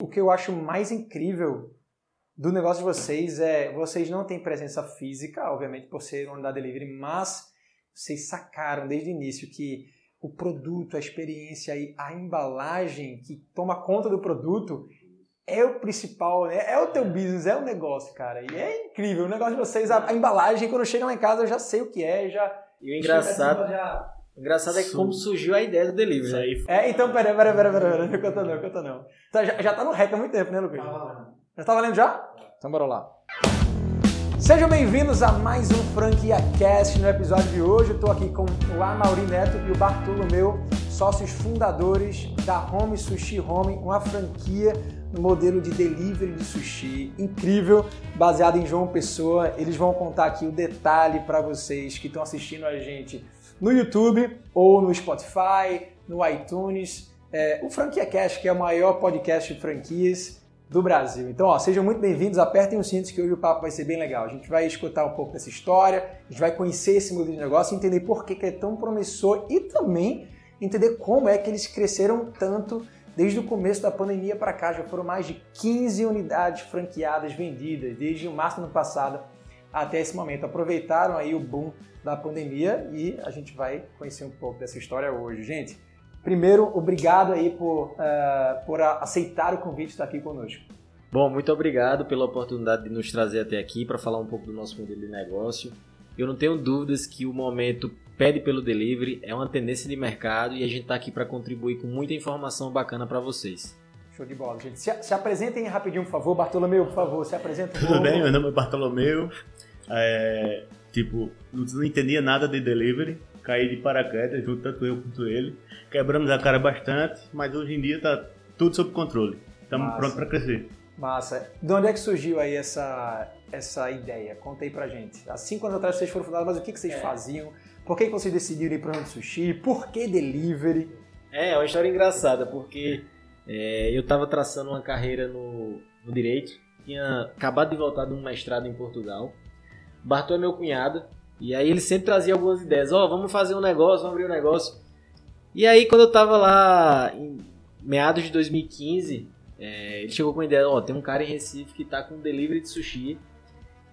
O que eu acho mais incrível do negócio de vocês é vocês não têm presença física, obviamente por ser uma unidade delivery, mas vocês sacaram desde o início que o produto, a experiência e a embalagem que toma conta do produto é o principal, né? É o teu business, é o negócio, cara. E é incrível. O negócio de vocês, a, a embalagem, quando chega lá em casa, eu já sei o que é, já. E o engraçado. Já... O engraçado é que como surgiu a ideia do delivery. Né? Aí É, então, peraí, peraí, peraí, peraí, peraí, não conta não, conta não. Tá, já, já tá no rec há muito tempo, né, Lucas? Tá valendo. Já tá valendo já? Então bora lá. Sejam bem-vindos a mais um Franquia Cast. No episódio de hoje, eu estou aqui com o Amauri Neto e o Bartolomeu, sócios fundadores da Home Sushi Home, uma franquia no modelo de delivery de sushi incrível, baseado em João Pessoa. Eles vão contar aqui o detalhe para vocês que estão assistindo a gente no YouTube ou no Spotify, no iTunes. É, o Franquia Cast, que é o maior podcast de franquias do Brasil. Então, ó, sejam muito bem-vindos, apertem os cintos que hoje o papo vai ser bem legal. A gente vai escutar um pouco dessa história, a gente vai conhecer esse modelo de negócio, entender por que, que é tão promissor e também entender como é que eles cresceram tanto desde o começo da pandemia para cá. Já foram mais de 15 unidades franqueadas vendidas desde o março do ano passado até esse momento. Aproveitaram aí o boom da pandemia e a gente vai conhecer um pouco dessa história hoje. Gente, primeiro, obrigado aí por, uh, por aceitar o convite de estar aqui conosco. Bom, muito obrigado pela oportunidade de nos trazer até aqui para falar um pouco do nosso modelo de negócio. Eu não tenho dúvidas que o momento pede pelo delivery, é uma tendência de mercado e a gente está aqui para contribuir com muita informação bacana para vocês. Show de bola, gente. Se, se, apresentem rapidinho, por favor. Bartolomeu, por favor, se apresenta. Tudo bem, meu nome é Bartolomeu. É, tipo, não entendia nada de delivery, caí de paraquedas, junto tanto eu quanto ele. Quebramos a cara bastante, mas hoje em dia está tudo sob controle. Estamos prontos para crescer. Massa. De onde é que surgiu aí essa, essa ideia? Conta aí pra gente. Há cinco anos atrás vocês foram fundados, mas o que, que vocês é. faziam? Por que, que vocês decidiram ir para o sushi? Por que delivery? É, é uma história engraçada, porque é, eu estava traçando uma carreira no, no direito, tinha acabado de voltar de um mestrado em Portugal. Bartô é meu cunhado, e aí ele sempre trazia algumas ideias. Ó, oh, vamos fazer um negócio, vamos abrir um negócio. E aí, quando eu tava lá em meados de 2015, é, ele chegou com a ideia: ó, oh, tem um cara em Recife que tá com delivery de sushi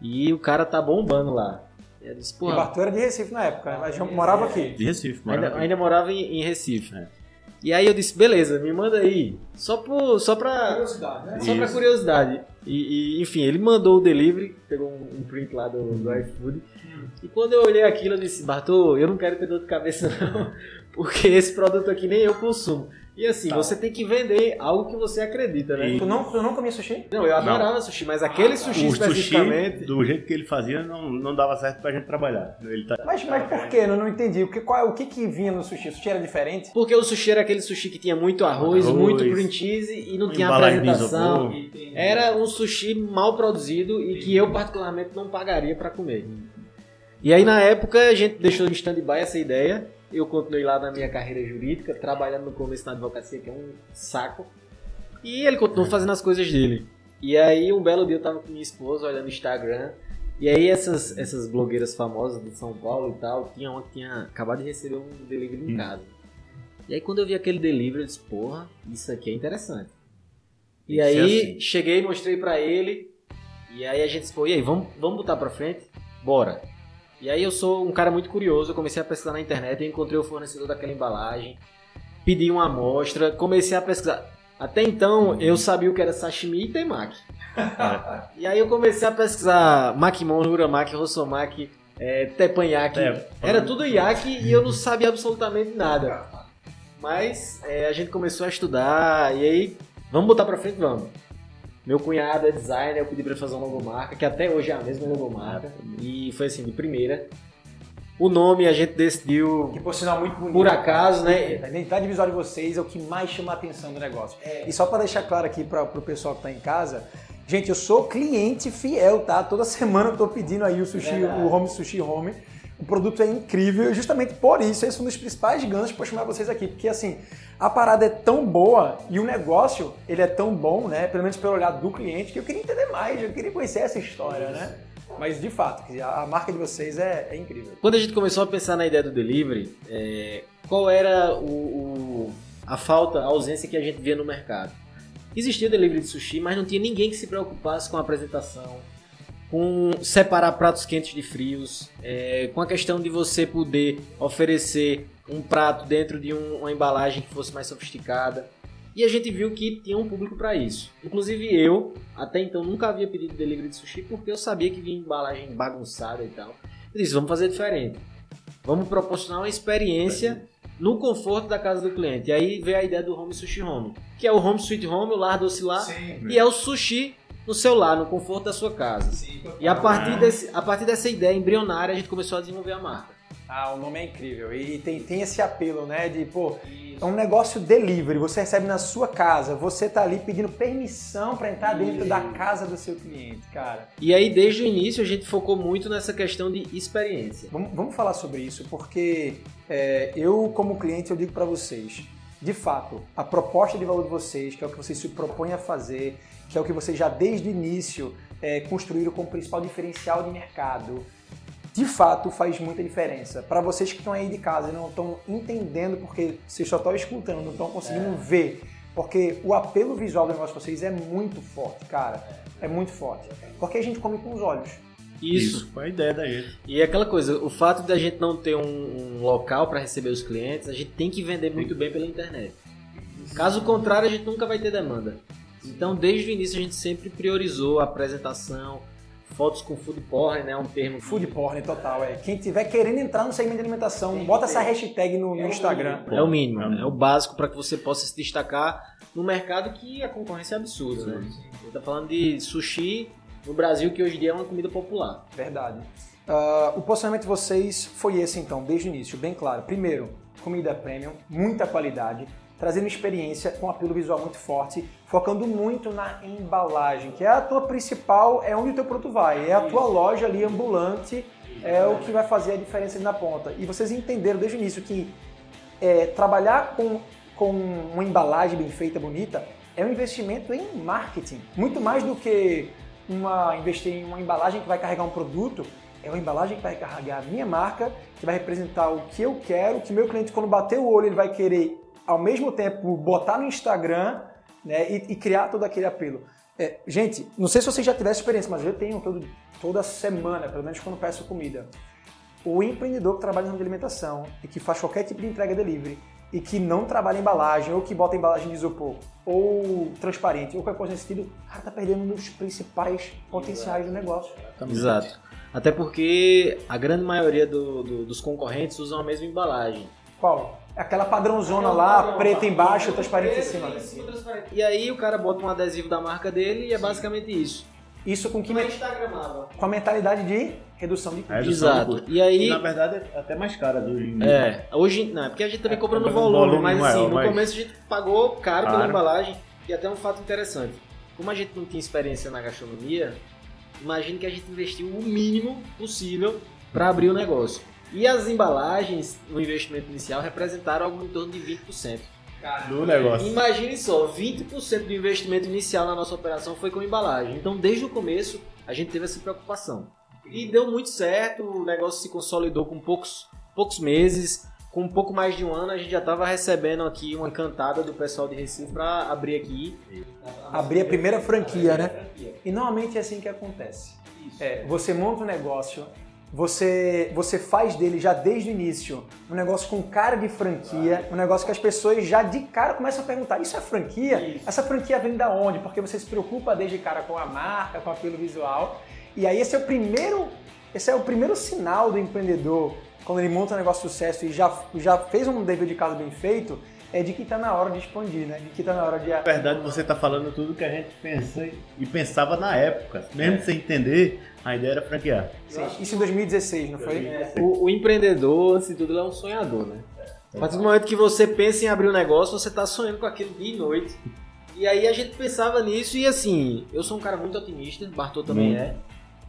e o cara tá bombando lá. E eu disse, Pô, e Bartô era de Recife na época, né? mas já morava aqui. De Recife, morava ainda, aqui. ainda morava em, em Recife. É. E aí eu disse, beleza, me manda aí. Só, por, só pra. Curiosidade, né? Só Isso. pra curiosidade. E, e, enfim, ele mandou o delivery, pegou um, um print lá do, do iFood. E quando eu olhei aquilo, eu disse, Bartô, eu não quero ter dor de cabeça, não. Porque esse produto aqui nem eu consumo. E assim, tá. você tem que vender algo que você acredita, né? E... Tu, não, tu não comia sushi? Não, eu adorava não. sushi, mas aquele sushi o especificamente... Sushi, do jeito que ele fazia, não, não dava certo pra gente trabalhar. Ele tá... Mas, mas por que? Eu não entendi. O que, qual, o que que vinha no sushi? O sushi era diferente? Porque o sushi era aquele sushi que tinha muito arroz, arroz muito cream cheese e não tinha apresentação. Era um sushi mal produzido e que eu particularmente não pagaria para comer. E aí na época a gente deixou em stand-by essa ideia eu continuei lá na minha carreira jurídica, trabalhando no começo na advocacia, que é um saco. E ele continuou fazendo as coisas dele. E aí, um belo dia eu tava com minha esposa olhando o Instagram. E aí, essas, essas blogueiras famosas de São Paulo e tal, tinha uma que tinha acabado de receber um delivery em hum. casa. E aí, quando eu vi aquele delivery, eu disse: Porra, isso aqui é interessante. E aí, assim. cheguei, mostrei pra ele. E aí, a gente disse: Pô, e aí, vamos, vamos botar pra frente? Bora. E aí eu sou um cara muito curioso, eu comecei a pesquisar na internet, eu encontrei o fornecedor daquela embalagem, pedi uma amostra, comecei a pesquisar. Até então eu sabia o que era sashimi e temaki. e aí eu comecei a pesquisar makimon, uramaki, rosomaki, é, teppanyaki. É, era tudo yaki e eu não sabia absolutamente nada. Mas é, a gente começou a estudar e aí, vamos botar pra frente, vamos. Meu cunhado é designer, eu pedi pra ele fazer uma logomarca, que até hoje é a mesma logomarca. E foi assim, de primeira. O nome a gente decidiu. Que por sinal muito bonito. Por acaso, né? A identidade visual de vocês é o que mais chama a atenção do negócio. É. E só para deixar claro aqui para o pessoal que está em casa, gente, eu sou cliente fiel, tá? Toda semana eu tô pedindo aí o sushi, é o Home Sushi Home. O produto é incrível e justamente por isso esse é um dos principais ganhos para chamar vocês aqui, porque assim, a parada é tão boa e o negócio ele é tão bom, né? Pelo menos pelo olhar do cliente, que eu queria entender mais, eu queria conhecer essa história, né? Mas de fato, a marca de vocês é, é incrível. Quando a gente começou a pensar na ideia do delivery, é, qual era o, o, a falta, a ausência que a gente via no mercado? Existia delivery de sushi, mas não tinha ninguém que se preocupasse com a apresentação, com separar pratos quentes de frios, é, com a questão de você poder oferecer um prato dentro de um, uma embalagem que fosse mais sofisticada. E a gente viu que tinha um público para isso. Inclusive eu, até então, nunca havia pedido delivery de sushi porque eu sabia que vinha embalagem bagunçada e tal. Eu disse, vamos fazer diferente. Vamos proporcionar uma experiência no conforto da casa do cliente. E aí veio a ideia do Home Sushi Home, que é o Home Sweet Home, o lar doce lá, e é o sushi no seu lar, no conforto da sua casa. Sim, e a partir, desse, a partir dessa ideia embrionária, a gente começou a desenvolver a marca. Ah, o nome é incrível. E tem, tem esse apelo, né? De, pô, Isso. é um negócio delivery. Você recebe na sua casa, você tá ali pedindo permissão para entrar Isso. dentro da casa do seu cliente, cara. E aí, desde o início, a gente focou muito nessa questão de experiência. Vamos, vamos falar sobre isso, porque é, eu, como cliente, eu digo para vocês, de fato, a proposta de valor de vocês, que é o que vocês se propõem a fazer, que é o que vocês já desde o início é, construíram como principal diferencial de mercado, de fato faz muita diferença. Para vocês que estão aí de casa e não estão entendendo porque vocês só estão escutando, não estão conseguindo é. ver, porque o apelo visual do negócio de vocês é muito forte, cara. É muito forte. Porque a gente come com os olhos. Isso. Isso foi a ideia da gente. E é aquela coisa, o fato de a gente não ter um, um local para receber os clientes, a gente tem que vender muito bem pela internet. Caso contrário, a gente nunca vai ter demanda. Então, desde o início, a gente sempre priorizou a apresentação, fotos com food porn, né? Um termo. Food porn, total, é. Quem tiver querendo entrar no segmento de alimentação, bota essa hashtag no, no é Instagram. É o mínimo, é, é o básico para que você possa se destacar no mercado que a concorrência é absurda, né? Você tá falando de sushi no Brasil, que hoje em dia é uma comida popular. Verdade. Uh, o posicionamento de vocês foi esse, então, desde o início, bem claro. Primeiro, comida premium, muita qualidade, trazendo experiência com apelo visual muito forte, focando muito na embalagem, que é a tua principal, é onde o teu produto vai, é a tua loja ali ambulante, é o que vai fazer a diferença ali na ponta. E vocês entenderam desde o início que é, trabalhar com, com uma embalagem bem feita, bonita, é um investimento em marketing. Muito mais do que uma, investir em uma embalagem que vai carregar um produto, é uma embalagem que vai carregar a minha marca, que vai representar o que eu quero, que meu cliente, quando bater o olho, ele vai querer ao mesmo tempo botar no Instagram né, e, e criar todo aquele apelo. É, gente, não sei se vocês já tiveram experiência, mas eu tenho todo, toda semana, pelo menos quando peço comida. O empreendedor que trabalha de alimentação e que faz qualquer tipo de entrega delivery e que não trabalha em embalagem, ou que bota embalagem de isopor, ou transparente, ou qualquer coisa nesse sentido, cara tá perdendo um dos principais potenciais do negócio. Exato. Até porque a grande maioria do, do, dos concorrentes usam a mesma embalagem. Qual? Aquela padrãozona lá, preta embaixo, transparente em cima. E aí o cara bota um adesivo da marca dele e é basicamente isso. Isso com que me... Com a mentalidade de redução de custo. É, Exato. E aí, na verdade, é até mais cara do hoje É, hoje não, é porque a gente também é, comprou no volume, volume mas maior, assim, no mas... começo a gente pagou caro pela embalagem e até um fato interessante. Como a gente não tinha experiência na gastronomia, imagine que a gente investiu o mínimo possível para abrir o negócio. E as embalagens no investimento inicial representaram algo em torno de 20%. do negócio. Imagine só, 20% do investimento inicial na nossa operação foi com embalagem. Então, desde o começo, a gente teve essa preocupação. E deu muito certo, o negócio se consolidou com poucos, poucos meses. Com um pouco mais de um ano, a gente já estava recebendo aqui uma cantada do pessoal de Recife para abrir aqui. Abrir a primeira franquia, né? E normalmente é assim que acontece. É, você monta um negócio, você, você faz dele já desde o início um negócio com cara de franquia, um negócio que as pessoas já de cara começam a perguntar: isso é franquia? Isso. Essa franquia vem da onde? Porque você se preocupa desde cara com a marca, com o apelo visual. E aí esse é o primeiro, esse é o primeiro sinal do empreendedor quando ele monta um negócio de sucesso e já, já fez um dever de casa bem feito, é de que está na hora de expandir, né? De que está na hora de. Na verdade, você está falando tudo que a gente pensa e pensava na época, mesmo é. sem entender a ideia era franquear. Sim, isso em 2016, não foi? O, o, empreendedor, antes de tudo, é um sonhador, né? A partir do momento que você pensa em abrir um negócio, você está sonhando com aquilo dia e noite. E aí a gente pensava nisso e assim, eu sou um cara muito otimista, Bartô também hum. é.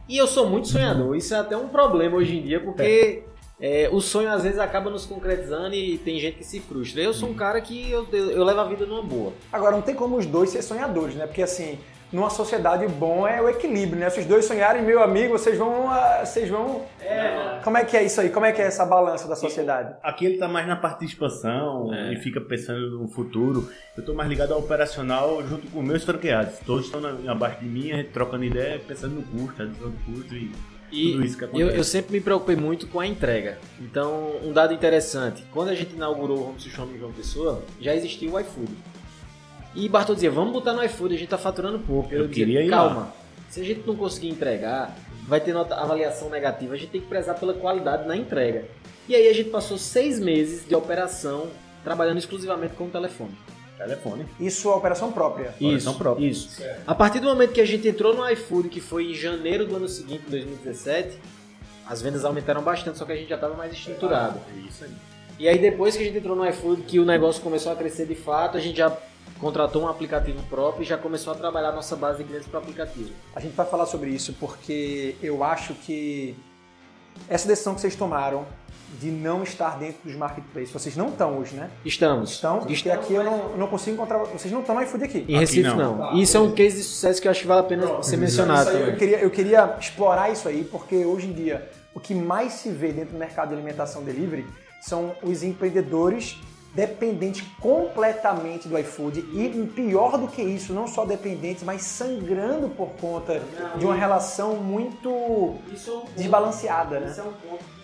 E eu sou muito sonhador. Isso é até um problema hoje em dia, porque é, o sonho às vezes acaba nos concretizando e tem gente que se frustra. Eu sou um cara que eu, eu, eu levo a vida numa boa. Agora, não tem como os dois ser sonhadores, né? Porque assim, numa sociedade bom é o equilíbrio, né? Se os dois sonharem, meu amigo, vocês vão. Ah, vocês vão. É. Como é que é isso aí? Como é que é essa balança da sociedade? Aqui ele tá mais na parte de expansão é. e fica pensando no futuro. Eu tô mais ligado ao operacional junto com meus franqueados. Todos estão na, abaixo de mim, a gente trocando ideia, pensando no custo, redução do custo e. E tudo isso que acontece. Eu, eu sempre me preocupei muito com a entrega. Então, um dado interessante: quando a gente inaugurou o Home System em João Pessoa, já existia o iFood. E Bartol dizia, vamos botar no iFood, a gente tá faturando pouco. Eu, eu queria ir calma, lá. se a gente não conseguir entregar, vai ter nota, avaliação negativa, a gente tem que prezar pela qualidade na entrega. E aí a gente passou seis meses de operação trabalhando exclusivamente com o telefone. Telefone. Isso é operação própria. Isso, operação própria. Isso. Certo. A partir do momento que a gente entrou no iFood, que foi em janeiro do ano seguinte, 2017, as vendas aumentaram bastante, só que a gente já estava mais estruturado. É isso aí. E aí depois que a gente entrou no iFood, que o negócio começou a crescer de fato, a gente já contratou um aplicativo próprio e já começou a trabalhar a nossa base de clientes para o aplicativo. A gente vai falar sobre isso porque eu acho que essa decisão que vocês tomaram de não estar dentro dos marketplaces, vocês não estão hoje, né? Estamos. Estão? Porque aqui eu não, não consigo encontrar. Vocês não estão no iFood aqui. Em Recife aqui não. não. Isso é um case de sucesso que eu acho que vale a pena ser mencionado também. Eu queria, eu queria explorar isso aí, porque hoje em dia o que mais se vê dentro do mercado de alimentação delivery são os empreendedores dependentes completamente do iFood e pior do que isso, não só dependentes, mas sangrando por conta não, de uma relação muito é um desbalanceada, né? Isso é um ponto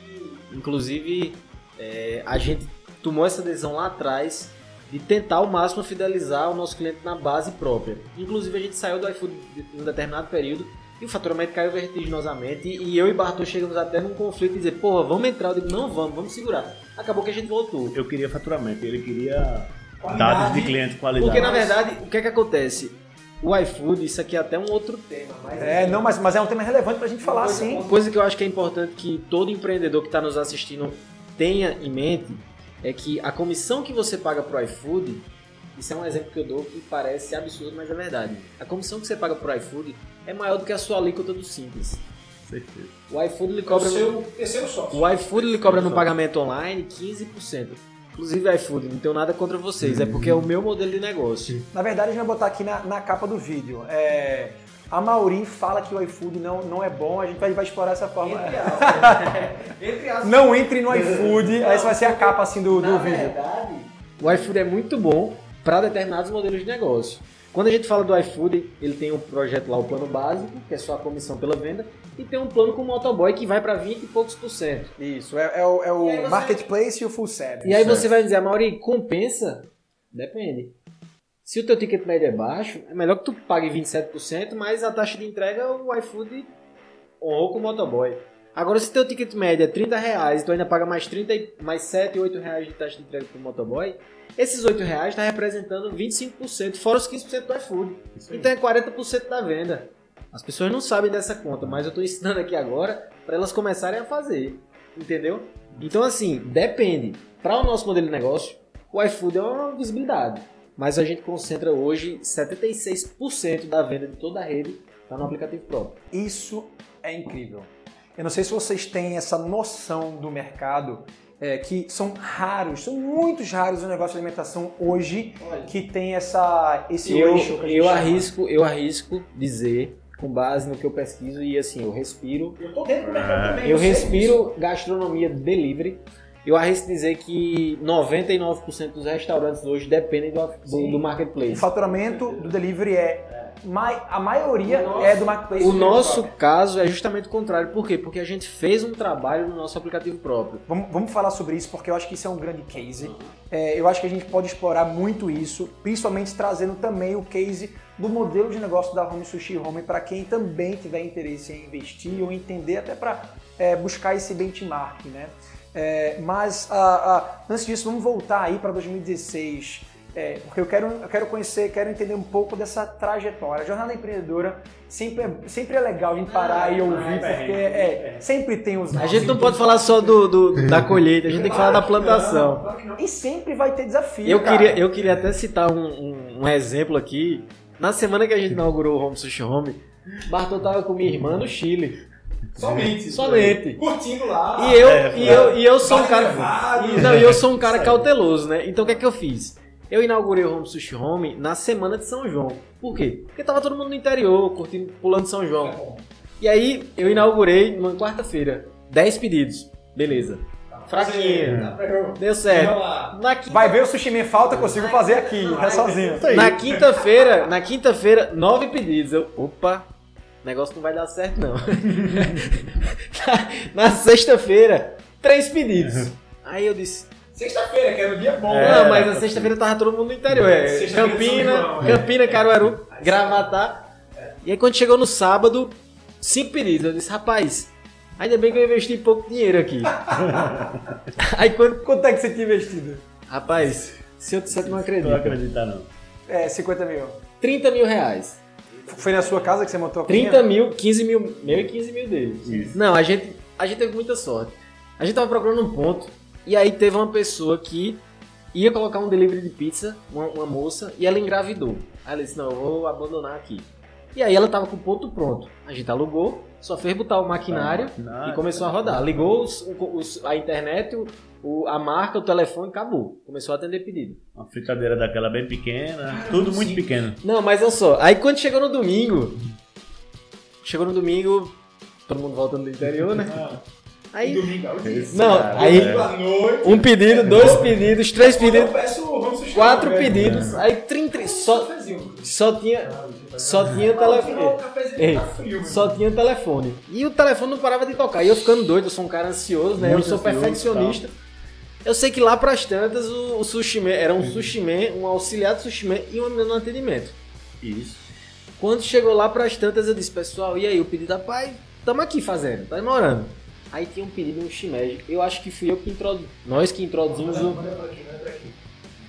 inclusive, é, a gente tomou essa decisão lá atrás de tentar ao máximo fidelizar o nosso cliente na base própria. Inclusive, a gente saiu do iFood em um determinado período e o faturamento caiu vertiginosamente. E eu e Bartô chegamos até num conflito de dizer, porra, vamos entrar. Eu digo, não vamos, vamos segurar. Acabou que a gente voltou. Eu queria faturamento, ele queria qualidade. dados de cliente, qualidade. Porque na verdade, o que é que acontece? O iFood, isso aqui é até um outro tema. é, não, mas, mas é um tema relevante pra gente falar, coisa, sim. Uma coisa que eu acho que é importante que todo empreendedor que está nos assistindo tenha em mente é que a comissão que você paga pro iFood isso é um exemplo que eu dou que parece absurdo, mas é verdade. A comissão que você paga pro iFood é maior do que a sua alíquota do Simples. Certeza. O iFood lhe cobra. no... terceiro sócio. O iFood lhe cobra no pagamento online 15%. Inclusive, iFood, não tenho nada contra vocês, é porque é o meu modelo de negócio. Na verdade, a gente vai botar aqui na, na capa do vídeo. É, a Mauri fala que o iFood não, não é bom, a gente vai, vai explorar essa forma. Entre aspas. Entre aspas. Não entre no iFood, não, essa vai ser a capa assim do, do vídeo. Verdade, o iFood é muito bom para determinados modelos de negócio. Quando a gente fala do iFood, ele tem um projeto lá, o plano básico, que é só a comissão pela venda, e tem um plano com o motoboy que vai para 20 e poucos por cento. Isso, é, é o, é o você... marketplace e o full service. E aí você vai dizer, Mauri, compensa? Depende. Se o teu ticket médio é baixo, é melhor que tu pague 27%, mas a taxa de entrega o iFood honrou com o motoboy. Agora, se teu ticket médio é 30 reais e tu ainda paga mais, 30, mais 7, 8 reais de taxa de entrega pro motoboy, esses 8 reais está representando 25%, fora os 15% do iFood. Então é 40% da venda. As pessoas não sabem dessa conta, mas eu estou ensinando aqui agora para elas começarem a fazer. Entendeu? Então, assim, depende. Para o nosso modelo de negócio, o iFood é uma visibilidade. Mas a gente concentra hoje 76% da venda de toda a rede está no aplicativo próprio. Isso é incrível. Eu não sei se vocês têm essa noção do mercado é, que são raros, são muitos raros o negócio de alimentação hoje Olha, que tem essa, esse eu, eu arrisco Eu arrisco dizer, com base no que eu pesquiso, e assim, eu respiro. Eu tô dentro do mercado também. Eu, respiro gastronomia delivery. Eu arrisco dizer que 99% dos restaurantes hoje dependem do, do, do marketplace. O faturamento do delivery é a maioria nosso, é do marketplace. O nosso caso é justamente o contrário. Por quê? Porque a gente fez um trabalho no nosso aplicativo próprio. Vamos, vamos falar sobre isso porque eu acho que isso é um grande case. É, eu acho que a gente pode explorar muito isso, principalmente trazendo também o case do modelo de negócio da Home Sushi Home para quem também tiver interesse em investir ou entender até para é, buscar esse benchmark, né? É, mas a, a, antes disso, vamos voltar aí para 2016. É, porque eu quero, eu quero conhecer, quero entender um pouco dessa trajetória. A jornada empreendedora sempre é, sempre é legal gente parar ah, e ouvir, porque é, sempre tem os. A gente não pode falar só do, do, da colheita, a gente tem que falar da plantação. E sempre vai ter desafio. Eu, queria, eu queria até citar um, um, um, exemplo aqui. Na semana que a gente inaugurou o Home Sushi Home, Bartol tava com minha irmã no Chile. Somente. Somente. Curtindo lá. E eu, é, e eu, e eu sou um cara. E, não, eu sou um cara cauteloso, né? Então o que é que eu fiz? Eu inaugurei o Home Sushi Home na semana de São João. Por quê? Porque tava todo mundo no interior, curtindo, pulando São João. E aí eu inaugurei numa quarta-feira. 10 pedidos. Beleza. Fraquinha. Deu certo. Na quinta... Vai ver o sushi me falta, consigo fazer aqui, é sozinho. Na quinta-feira, na quinta-feira, nove pedidos. Eu, opa, o negócio não vai dar certo não. na, na sexta-feira, três pedidos. Aí eu disse, Sexta-feira, que era um dia bom. É, não, mas a sexta-feira tava todo mundo no interior. É, Campina, Campina, Caruaru, Gravatar. E aí quando chegou no sábado, cinco pedidos. Eu disse, rapaz, ainda bem que eu investi pouco dinheiro aqui. aí quando, quanto é que você tinha investido? Rapaz, se eu disser, não acredito. Não acredita não. É, 50 mil. 30 mil reais. Foi na sua casa que você montou a 30 cozinha? mil, 15 mil, meu e 15 mil dele. Isso. Não, a gente, a gente teve muita sorte. A gente tava procurando um ponto e aí teve uma pessoa que ia colocar um delivery de pizza, uma, uma moça, e ela engravidou. Aí ela disse, não, eu vou abandonar aqui. E aí ela tava com o ponto pronto. A gente alugou, só fez botar o maquinário ah, e começou a rodar. Ligou os, os, a internet, o, a marca, o telefone, acabou. Começou a atender pedido. Uma fritadeira daquela bem pequena, tudo muito sim. pequeno. Não, mas olha só, aí quando chegou no domingo, chegou no domingo, todo mundo voltando do interior, né? Aí, domingo, não, aí um pedido, dois pedidos, três pedidos, quatro pedidos, aí trim, trim, só, só tinha, só tinha telefone, só tinha telefone. E o telefone não parava de tocar. E eu ficando doido, eu sou um cara ansioso, né? eu sou perfeccionista. Eu sei que lá pras tantas o, o sushi man, era um sushi man, um auxiliar de sushi man e um no atendimento. Isso. Quando chegou lá pras tantas, eu disse, pessoal, e aí? O pedido, rapaz, tamo aqui fazendo, tá demorando. Aí tinha um pedido um shimeji. Eu acho que fui eu que introduzi. Nós que introduzimos o.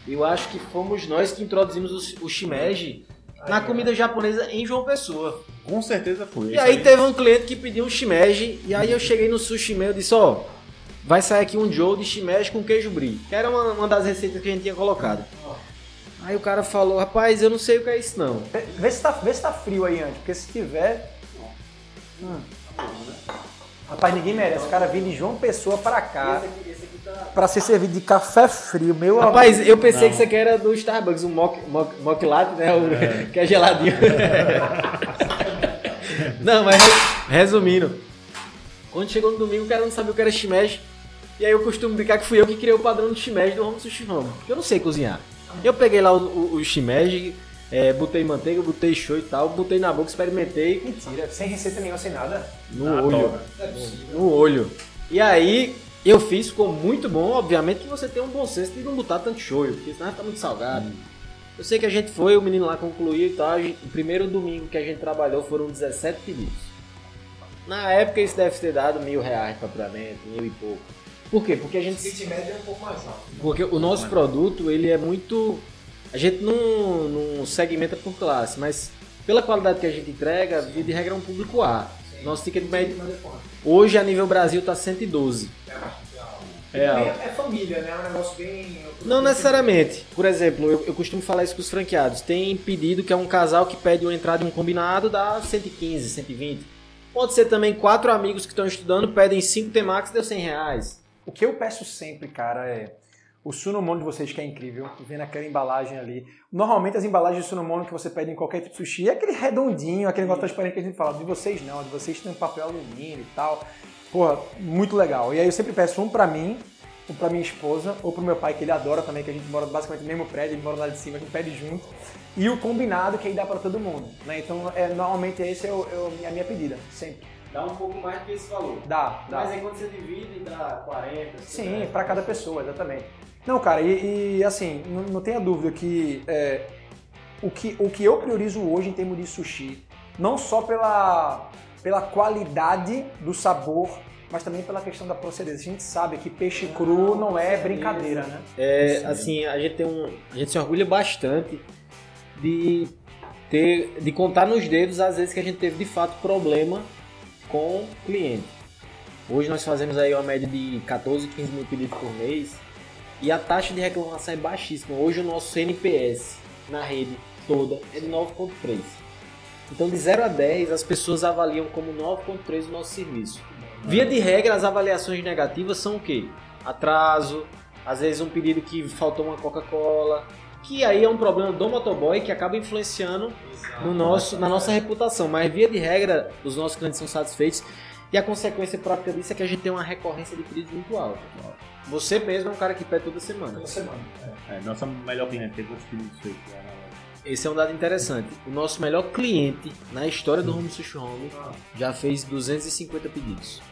Eu acho que fomos nós que introduzimos o, o shimeji na comida japonesa em João Pessoa. Com certeza foi. E aí, aí teve um cliente que pediu um shimeji e aí eu cheguei no sushi man e disse, ó, oh, vai sair aqui um joe de shimeji com queijo brie, que era uma, uma das receitas que a gente tinha colocado. Aí o cara falou, rapaz, eu não sei o que é isso não. Vê se tá, vê se tá frio aí antes, porque se tiver... Hum. Rapaz, ninguém merece. O cara vir de João Pessoa pra cá. Tá... Pra ser servido de café frio, meu Rapaz, amor. eu pensei não. que isso aqui era do Starbucks, um mock, mock, mock latte, né? O, é. que é geladinho. não, mas resumindo. Quando chegou no domingo, o cara não sabia o que era shimeji. E aí eu costumo brincar que fui eu que criei o padrão de shimeji do Home Sushi Home. Eu não sei cozinhar. Eu peguei lá o, o, o shimeji, é, botei manteiga, botei show e tal, botei na boca, experimentei. Mentira, sem receita nenhuma, sem nada. No ah, olho. No, no olho. E aí, eu fiz, ficou muito bom. Obviamente que você tem um bom senso de não botar tanto show, porque senão tá muito salgado. Hum. Eu sei que a gente foi, o menino lá concluiu e tal. O primeiro domingo que a gente trabalhou foram 17 pedidos. Na época isso deve ter dado mil reais de faturamento, mil e pouco. Por quê? Porque a gente. O média é um pouco mais alto. Porque o nosso produto, ele é muito a gente não, não segmenta por classe, mas pela qualidade que a gente entrega, via de regra é um público A. Sim. Nosso ticket médio hoje a nível Brasil está 112. É, é, é família, né? É um negócio bem. Não necessariamente. Por exemplo, eu, eu, costumo falar isso com os franqueados. Tem pedido que é um casal que pede uma entrada em um combinado, dá 115, 120. Pode ser também quatro amigos que estão estudando, pedem cinco T-Max, deu 100 reais. O que eu peço sempre, cara, é o Sunomono de vocês que é incrível, vendo aquela embalagem ali. Normalmente as embalagens de Sunomono que você pede em qualquer tipo de sushi é aquele redondinho, aquele negócio transparente que a gente fala. De vocês não, de vocês tem papel alumínio e tal. Porra, muito legal. E aí eu sempre peço um pra mim, um pra minha esposa, ou pro meu pai, que ele adora também, que a gente mora basicamente no mesmo prédio, ele mora lá de cima, a gente pede junto. E o combinado que aí dá pra todo mundo. Né? Então, é, normalmente esse é, o, é a minha pedida, sempre. Dá um pouco mais do que esse valor. Dá, dá. Mas aí quando você divide, dá 40, Sim, para cada pessoa, exatamente. Não, cara, e, e assim, não, não, tenha dúvida que, é, o que o que eu priorizo hoje em termos de sushi, não só pela, pela qualidade do sabor, mas também pela questão da procedência. A gente sabe que peixe cru não é brincadeira, né? É, assim, a gente tem um, a gente se orgulha bastante de ter, de contar nos dedos às vezes que a gente teve de fato problema com o cliente. Hoje nós fazemos aí uma média de 14, 15 mil pedidos por mês e a taxa de reclamação é baixíssima. Hoje o nosso NPS na rede toda é de 9.3. Então de 0 a 10 as pessoas avaliam como 9.3 o nosso serviço. Via de regra as avaliações negativas são o quê? Atraso, às vezes um pedido que faltou uma Coca-Cola, Que aí é um problema do motoboy que acaba influenciando no nosso, na nossa reputação. Mas via de regra, os nossos clientes são satisfeitos. E a consequência prática disso é que a gente tem uma recorrência de pedidos muito alta. Você mesmo é um cara que pede toda semana. Toda semana. É, é nossa melhor cliente tem quantos pedidos feitos esse é um dado interessante. O nosso melhor cliente na história do Home Sushi Home já fez 250 pedidos.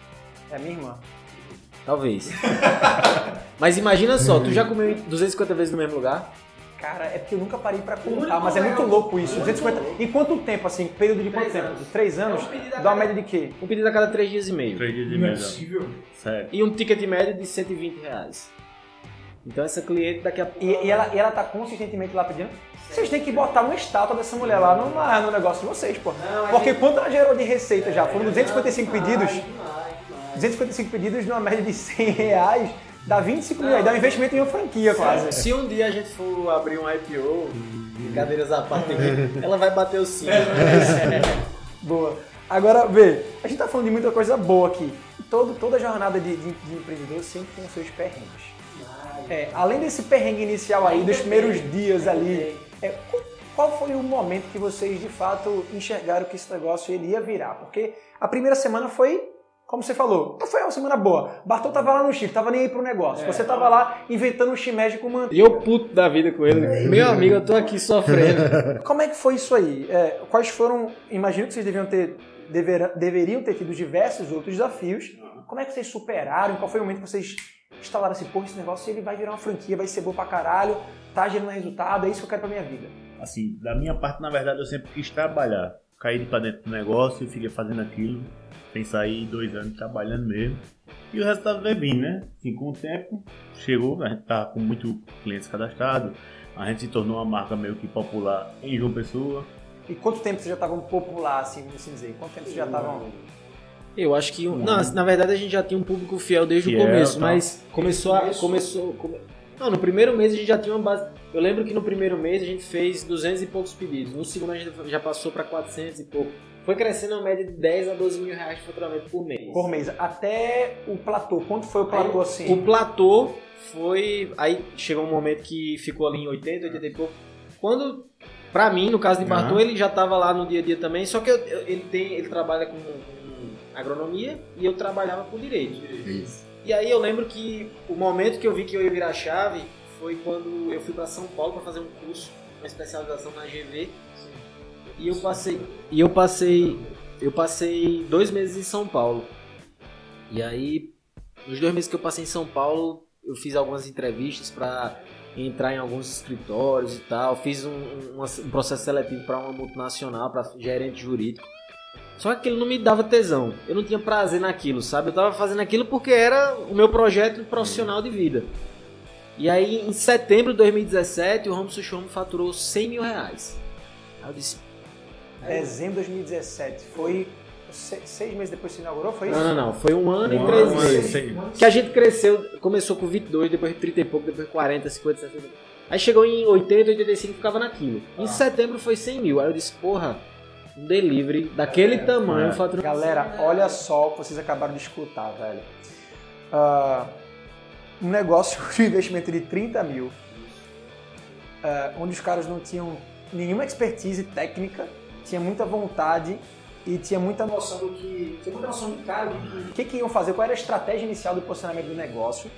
É a minha irmã. Talvez. Mas imagina só, tu já comeu 250 vezes no mesmo lugar? Cara, é porque eu nunca parei pra contar, mas é muito louco isso. 250. Em quanto tempo, assim? Período de quanto tempo? Anos. Três anos? Dá uma média de quê? Um pedido a cada três dias e meio. Três dias e meio. Não Sério. E um ticket médio de 120 reais. Então essa cliente daqui a pouco. E, e, ela, e ela tá consistentemente lá pedindo? Vocês têm que botar uma estátua dessa mulher lá no, no negócio de vocês, pô. Não, Porque quanto ela gerou de receita já? Foram 255 pedidos. 255 pedidos numa média de 100 reais. Dá 25 mil aí, dá um investimento em uma franquia quase. Se um dia a gente for abrir um IPO, brincadeiras à parte, ela vai bater o 5. Boa. Agora, vê, a gente tá falando de muita coisa boa aqui. Todo, toda jornada de, de, de empreendedor sempre tem os seus perrengues. É, além desse perrengue inicial aí, dos primeiros dias ali, é, qual foi o momento que vocês de fato enxergaram que esse negócio ele ia virar? Porque a primeira semana foi, como você falou, não foi uma semana boa. Bartol tava lá no Chile, tava nem aí pro negócio. É, você tava lá inventando um shimeji com manteiga. E eu puto da vida com ele. Meu amigo, eu tô aqui sofrendo. Como é que foi isso aí? É, quais foram, imagino que vocês deviam ter, dever, deveriam ter tido diversos outros desafios. Como é que vocês superaram? Qual foi o momento que vocês instalaram assim, pô, esse negócio ele vai virar uma franquia, vai ser bom pra caralho, tá gerando resultado, é isso que eu quero pra minha vida. Assim, da minha parte, na verdade, eu sempre quis trabalhar. Caí pra dentro do negócio e fiquei fazendo aquilo, sem sair dois anos trabalhando mesmo. E o resultado veio bem, né? Assim, com o tempo, chegou, a gente tá com muitos clientes cadastrados, a gente se tornou uma marca meio que popular em João Pessoa. E quanto tempo vocês já estavam popular, assim, vamos assim dizer? Quanto tempo vocês já estavam eu acho que. Não, na verdade a gente já tinha um público fiel desde fiel, o começo, tá. mas começou a. Começou, come... Não, no primeiro mês a gente já tinha uma base. Eu lembro que no primeiro mês a gente fez 200 e poucos pedidos. No segundo a gente já passou para 400 e pouco. Foi crescendo uma média de 10 a 12 mil reais de faturamento por mês. Por mês. Até o platô. Quanto foi o platô aí, assim? O platô foi. Aí chegou um momento que ficou ali em 80, 80 e pouco. Quando. Pra mim, no caso de Bartô, uhum. ele já tava lá no dia a dia também, só que eu, ele tem. ele trabalha com agronomia e eu trabalhava com direito. Isso. E aí eu lembro que o momento que eu vi que eu ia virar chave foi quando eu fui para São Paulo para fazer um curso, uma especialização na GV. E eu passei, e eu passei, eu passei dois meses em São Paulo. E aí, nos dois meses que eu passei em São Paulo, eu fiz algumas entrevistas para entrar em alguns escritórios e tal. Fiz um, um, um processo seletivo para uma multinacional, para gerente jurídico. Só que aquilo não me dava tesão. Eu não tinha prazer naquilo, sabe? Eu tava fazendo aquilo porque era o meu projeto profissional de vida. E aí, em setembro de 2017, o Home Sushi Home faturou 100 mil reais. Aí eu disse... Dezembro de 2017. Foi seis meses depois que se inaugurou, foi isso? Não, não, não. Foi um ano um e três meses. Que a gente cresceu, começou com 22, depois 30 e pouco, depois 40, 50, 60. Aí chegou em 80, 85 ficava naquilo. Em ah. setembro foi 100 mil. Aí eu disse, porra, um delivery daquele é, tamanho. É. Galera, olha só o que vocês acabaram de escutar, velho. Uh, um negócio de investimento de 30 mil, uh, onde os caras não tinham nenhuma expertise técnica, tinha muita vontade e tinha muita noção do que. Tinha muita noção de cara do que, que, que iam fazer, qual era a estratégia inicial do posicionamento do negócio.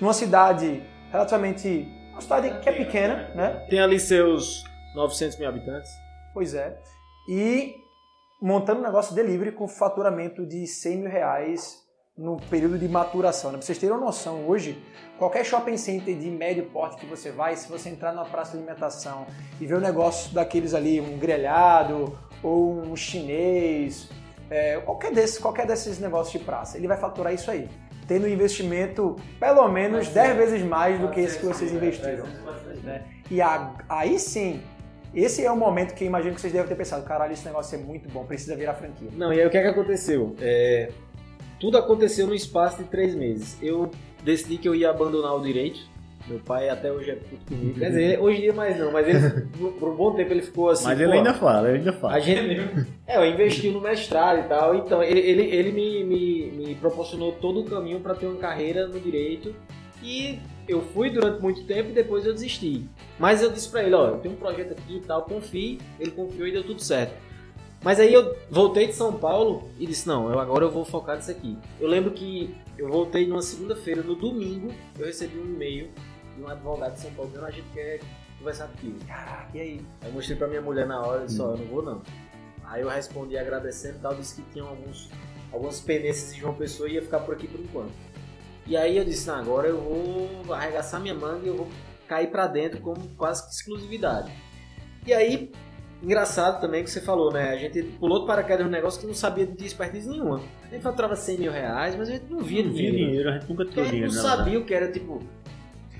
Numa cidade relativamente. Uma cidade que é pequena, né? Tem ali seus 900 mil habitantes. Pois é e montando um negócio delivery com faturamento de 100 mil reais no período de maturação. Né? Pra vocês terem uma noção, hoje, qualquer shopping center de médio porte que você vai, se você entrar numa praça de alimentação e ver um negócio daqueles ali, um grelhado ou um chinês, é, qualquer, desses, qualquer desses negócios de praça, ele vai faturar isso aí. Tendo um investimento pelo menos 10 vezes mais do que esse que vocês investiram. Né? E a, aí sim, esse é o momento que eu imagino que vocês devem ter pensado, caralho, esse negócio é muito bom, precisa virar franquia. Não, e aí o que é que aconteceu? É, tudo aconteceu no espaço de três meses. Eu decidi que eu ia abandonar o direito. Meu pai até hoje é puto comigo. Quer dizer, hoje em dia mais não, mas ele, por um bom tempo ele ficou assim. Mas ele ainda fala, ele ainda fala. A gente, é, eu investi no mestrado e tal, então ele, ele, ele me, me, me proporcionou todo o caminho para ter uma carreira no direito e eu fui durante muito tempo e depois eu desisti. Mas eu disse pra ele, ó, eu tenho um projeto aqui e tal, confie. Ele confiou e deu tudo certo. Mas aí eu voltei de São Paulo e disse, não, eu agora eu vou focar nisso aqui. Eu lembro que eu voltei numa segunda-feira, no domingo, eu recebi um e-mail de um advogado de São Paulo dizendo, a gente quer conversar contigo. Caraca, e aí? Aí eu mostrei pra minha mulher na hora e disse, ó, eu não vou não. Aí eu respondi agradecendo e tal, disse que tinha alguns, algumas pendências de João Pessoa e ia ficar por aqui por enquanto. E aí eu disse, não, agora eu vou arregaçar minha manga e eu vou cair para dentro como quase que exclusividade. E aí, engraçado também que você falou, né? A gente pulou de paraquedas um negócio que não sabia de expertise nenhuma. A gente faturava 100 mil reais, mas a gente não via não dinheiro. Via dinheiro, a gente nunca tinha dinheiro. A gente não sabia o que era, tipo...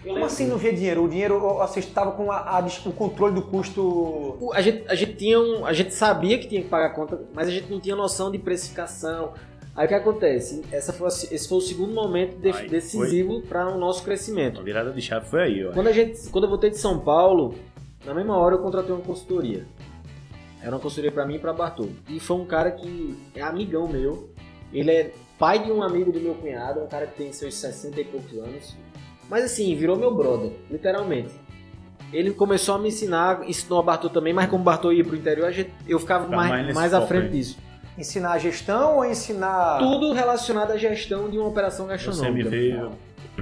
Como assim não via dinheiro? O dinheiro, você estava com a, a, o controle do custo. A gente, a gente tinha um, a gente sabia que tinha que pagar a conta, mas a gente não tinha noção de precificação, Aí o que acontece? Essa foi, esse foi o segundo momento de, Ai, decisivo para o nosso crescimento. A virada de chave foi aí, ó. Quando, a gente, quando eu voltei de São Paulo, na mesma hora eu contratei uma consultoria. Era uma consultoria para mim e para Bartô. E foi um cara que é amigão meu. Ele é pai de um amigo do meu cunhado, um cara que tem seus 60 e poucos anos. Mas assim, virou meu brother, literalmente. Ele começou a me ensinar, ensinou a Bartô também, mas como o Bartô ia pro interior, eu ficava mais, mais, mais à frente aí. disso. Ensinar a gestão ou ensinar. Tudo relacionado à gestão de uma operação gastronômica.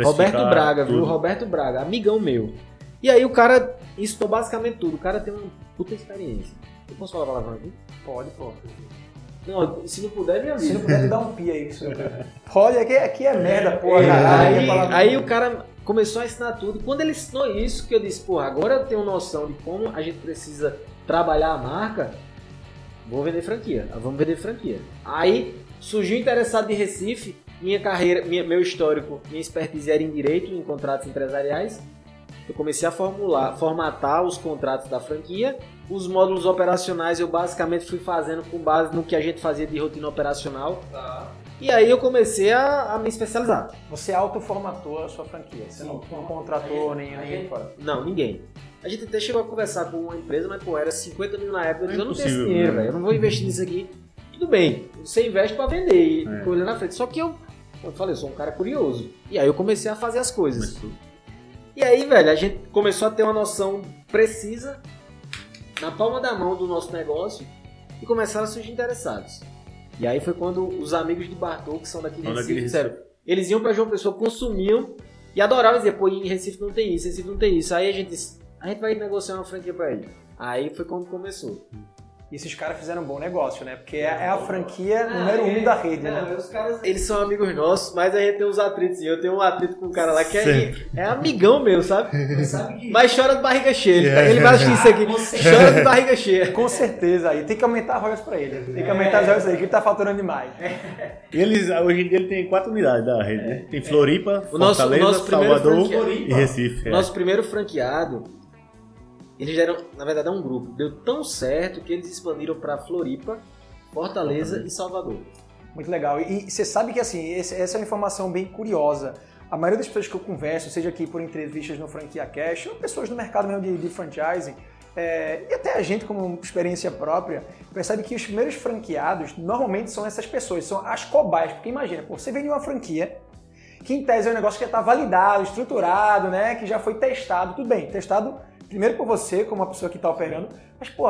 Roberto Braga, tudo. viu? Roberto Braga, amigão meu. E aí o cara ensinou basicamente tudo. O cara tem uma puta experiência. Eu posso falar a palavra aqui? Pode, pô. Não, se não puder, me avisa. Se não puder, me dá um pi aí. Isso. Pode, aqui, aqui é merda, porra. É, aí, aí o cara começou a ensinar tudo. Quando ele ensinou isso, que eu disse, porra, agora eu tenho noção de como a gente precisa trabalhar a marca, Vou vender franquia. Vamos vender franquia. Aí surgiu interessado de Recife. Minha carreira, minha, meu histórico, minha expertise era em direito, em contratos empresariais. Eu comecei a formular, formatar os contratos da franquia. Os módulos operacionais eu basicamente fui fazendo com base no que a gente fazia de rotina operacional. Tá. E aí eu comecei a, a, me especializar. Você autoformatou a sua franquia? Você não, não contratou nem ninguém fora? Não, ninguém. A gente até chegou a conversar com uma empresa, mas pô, era 50 mil na época. Eu disse, eu não tenho esse dinheiro, né? velho. Eu não vou investir nisso aqui. Tudo bem, você investe para vender e é. olhando na frente. Só que eu, eu falei, eu sou um cara curioso. E aí eu comecei a fazer as coisas. E aí, velho, a gente começou a ter uma noção precisa na palma da mão do nosso negócio e começaram a surgir interessados. E aí foi quando os amigos de Bartol, que são daqui de Recife, disseram, eles iam para João Pessoa, consumiam e adoravam dizer, pô, em Recife não tem isso, Recife não tem isso. Aí a gente disse, a gente vai negociar uma franquia pra ele. Aí foi quando começou. E esses caras fizeram um bom negócio, né? Porque é a franquia número um da rede, né? Os caras, eles são amigos nossos, mas a gente tem uns atritos. Eu tenho um atrito com um cara lá que é, é amigão meu, sabe? Mas chora de barriga cheia. É. Ele vai assistir isso aqui. Chora de barriga cheia. Com certeza. Aí tem que aumentar as royalties pra ele. Tem que aumentar as royalties aí, que ele tá faturando demais. E eles, hoje em dia ele tem quatro unidades da rede, né? Tem Floripa, o nosso, Fortaleza, o nosso Salvador e Recife. É. Nosso primeiro franqueado eles deram, na verdade, é um grupo. Deu tão certo que eles expandiram para Floripa, Fortaleza e Salvador. Muito legal. E, você sabe que assim, essa é uma informação bem curiosa. A maioria das pessoas que eu converso, seja aqui por entrevistas no Franquia Cash, ou pessoas no mercado mesmo de, de franchising, é, e até a gente como experiência própria, percebe que os primeiros franqueados normalmente são essas pessoas, são as cobaias. Porque imagina, pô, você vende uma franquia que em tese é um negócio que já está validado, estruturado, né? Que já foi testado, tudo bem, testado primeiro por você, como uma pessoa que está operando, mas, pô,